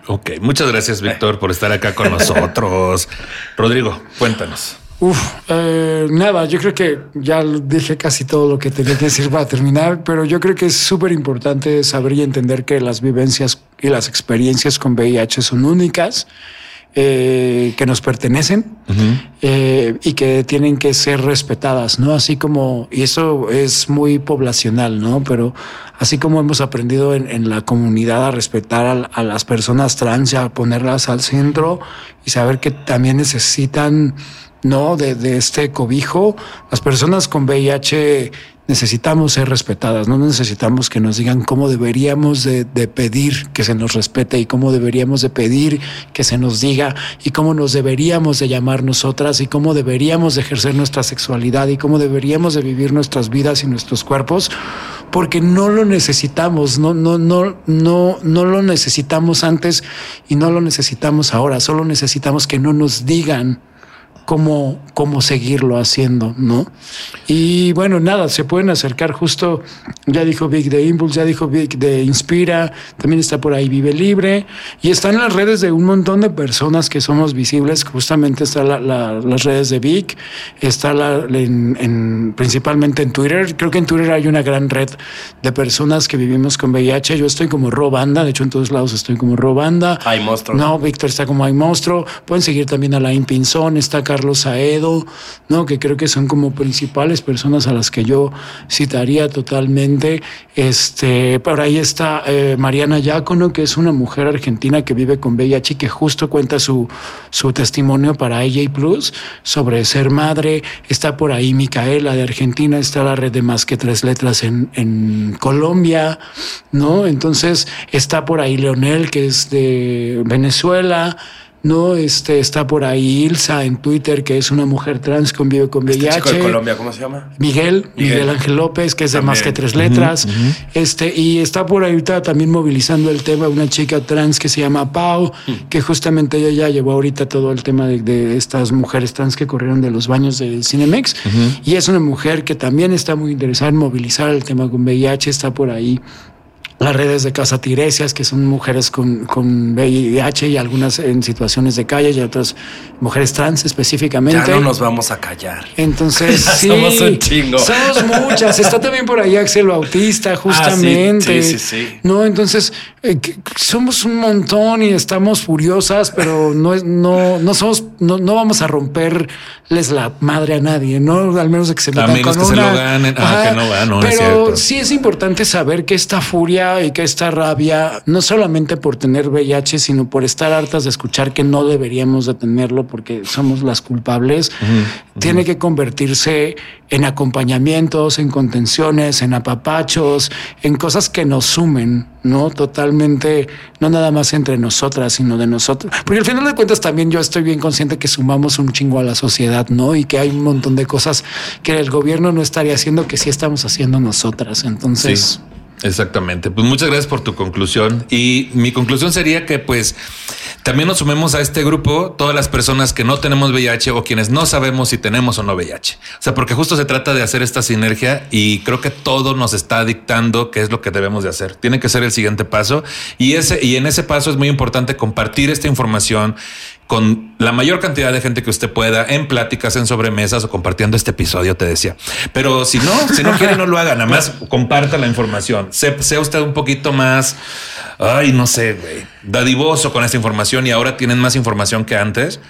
Ok, muchas gracias, Víctor, por estar acá con nosotros. (laughs) Rodrigo, cuéntanos. Uf, eh, nada, yo creo que ya dije casi todo lo que tenía que decir para terminar, pero yo creo que es súper importante saber y entender que las vivencias y las experiencias con VIH son únicas, eh, que nos pertenecen eh, y que tienen que ser respetadas, ¿no? Así como, y eso es muy poblacional, ¿no? Pero así como hemos aprendido en, en la comunidad a respetar a, a las personas trans y a ponerlas al centro y saber que también necesitan no de, de este cobijo. Las personas con VIH necesitamos ser respetadas, no necesitamos que nos digan cómo deberíamos de, pedir que se nos respete y cómo deberíamos de pedir que se nos diga y cómo nos deberíamos de llamar nosotras y cómo deberíamos de ejercer nuestra sexualidad y cómo deberíamos de vivir nuestras vidas y nuestros cuerpos porque no lo necesitamos, no, no, no, no, no lo necesitamos antes y no lo necesitamos ahora, solo necesitamos que no nos digan cómo, cómo seguirlo haciendo, ¿no? Y bueno, nada, se pueden acercar justo, ya dijo Vic de Impulse, ya dijo Vic de Inspira, también está por ahí Vive Libre, y están las redes de un montón de personas que somos visibles, justamente está la- la- las redes de Vic, está la, en, en- principalmente en Twitter, creo que en Twitter hay una gran red de personas que vivimos con VIH, yo estoy como Robanda, de hecho en todos lados estoy como Robanda. Hay monstruos. No, Víctor está como hay monstruo. Pueden seguir también a la Pinzón, está Carlos Saedo, ¿no? Que creo que son como principales personas a las que yo citaría totalmente. Este, por ahí está eh, Mariana Yacono, que es una mujer argentina que vive con VIH y que justo cuenta su, su testimonio para AJ Plus sobre ser madre. Está por ahí Micaela de Argentina, está la red de más que tres letras en, en Colombia, ¿no? Entonces está por ahí Leonel, que es de Venezuela. No, este está por ahí Ilsa en Twitter, que es una mujer trans que vive con VIH. Este chico de Colombia, ¿cómo se llama? Miguel, Miguel, Miguel. Ángel López, que es de más que tres letras. Este, y está por ahí también movilizando el tema una chica trans que se llama Pau, que justamente ella ya llevó ahorita todo el tema de, de estas mujeres trans que corrieron de los baños del Cinemex. Y es una mujer que también está muy interesada en movilizar el tema con VIH, está por ahí las redes de Casa Tiresias, que son mujeres con, con VIH y algunas en situaciones de calle y otras mujeres trans específicamente. Ya no nos vamos a callar. Entonces, (laughs) Ya sí, somos un chingo. Somos muchas. Está también por ahí Axel Bautista, justamente. Ah, sí, sí, sí. No, entonces eh, somos un montón y estamos furiosas, pero no es, no, no somos, no, no vamos a romperles la madre a nadie, ¿no? Al menos que se A metan menos con que se lo ganen. Ah, que no es pero cierto. sí es importante saber que esta furia y que esta rabia, no solamente por tener VIH, sino por estar hartas de escuchar que no deberíamos de tenerlo porque somos las culpables, tiene que convertirse en acompañamientos, en contenciones, en apapachos, en cosas que nos sumen, ¿no? Totalmente, no nada más entre nosotras, sino de nosotros. Porque al final de cuentas también yo estoy bien consciente que sumamos un chingo a la sociedad, ¿no? Y que hay un montón de cosas que el gobierno no estaría haciendo que sí estamos haciendo nosotras. Entonces... Sí, exactamente. Pues muchas gracias por tu conclusión. Y mi conclusión sería que pues también nos sumemos a este grupo todas las personas que no tenemos VIH o quienes no sabemos si tenemos o no VIH. O sea, porque justo se trata de hacer esta sinergia y creo que todo nos está dictando qué es lo que debemos de hacer. Tiene que ser el siguiente paso y ese y en ese paso es muy importante compartir esta información con la mayor cantidad de gente que usted pueda en pláticas, en sobremesas o compartiendo este episodio, te decía. Pero si no, si no quiere, no lo haga. Nada más comparta la información. Sé- sea usted un poquito más, ay, no sé, güey, dadivoso con esta información y ahora tienen más información que antes.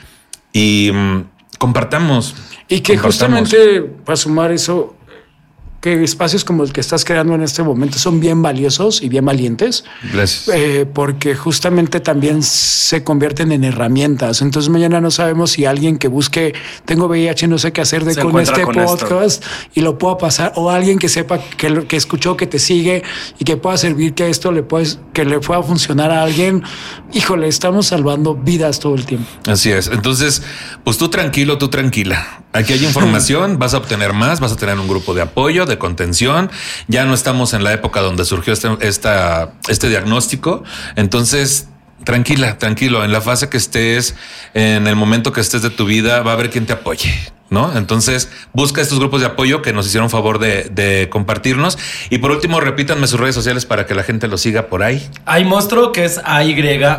Y mm, compartamos. Y que compartamos. justamente para sumar eso, que espacios como el que estás creando en este momento son bien valiosos y bien valientes, Gracias. eh, porque justamente también se convierten en herramientas. Entonces mañana no sabemos si alguien que busque, tengo VIH, no sé qué hacer de Se con este con esto. podcast y lo pueda pasar, o alguien que sepa que, que escuchó, que te sigue y que pueda servir que esto le puedes, que le pueda funcionar a alguien. Híjole, estamos salvando vidas todo el tiempo. Así es. Entonces, pues tú tranquilo, tú tranquila. Aquí hay información, (laughs) vas a obtener más, vas a tener un grupo de apoyo, de contención. Ya no estamos en la época donde surgió este, esta, este diagnóstico. Entonces, tranquila, tranquilo. En la fase que estés, en el momento que estés de tu vida, va a haber quien te apoye. ¿No? Entonces busca estos grupos de apoyo que nos hicieron favor de, de compartirnos. Y por último, repítanme sus redes sociales para que la gente lo siga por ahí. Hay monstruo que es AY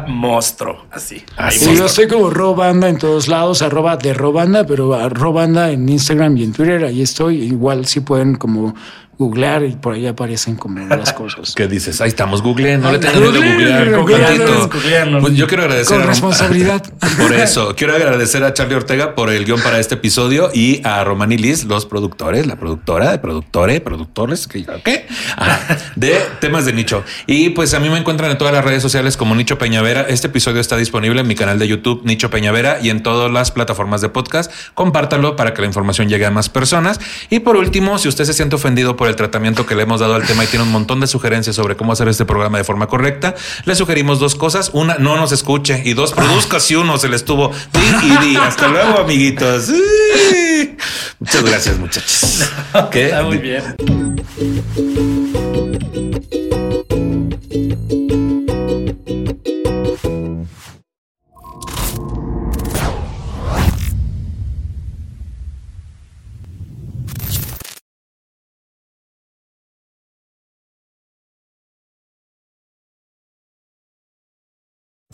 monstruo. Así. Hay Sí, yo estoy como Robanda en todos lados, arroba de Robanda, pero Robanda en Instagram y en Twitter, ahí estoy. Igual sí pueden como googlear y por ahí aparecen como las cosas. (laughs) ¿Qué dices? Ahí estamos, googleen, no le tengan miedo a googlear. googleen. Pues yo quiero agradecer Con a responsabilidad. (laughs) Por eso, quiero agradecer a Charlie Ortega por el guion para este episodio y a Román y Liz, los productores, la productora de productores, productores, que ¿qué? Ah, de temas de nicho. Y pues a mí me encuentran en todas las redes sociales como Nicho Peñavera. Este episodio está disponible en mi canal de YouTube, Nicho Peñavera, y en todas las plataformas de podcast. Compártanlo para que la información llegue a más personas. Y por último, si usted se siente ofendido por el tratamiento que le hemos dado al tema y tiene un montón de sugerencias sobre cómo hacer este programa de forma correcta, le sugerimos dos cosas. Una, no nos escuche. Y dos, produzca si uno se le estuvo. Di y di. Hasta luego, amiguitos. Muchas gracias, muchachos. (laughs) ¿Qué? Está muy bien.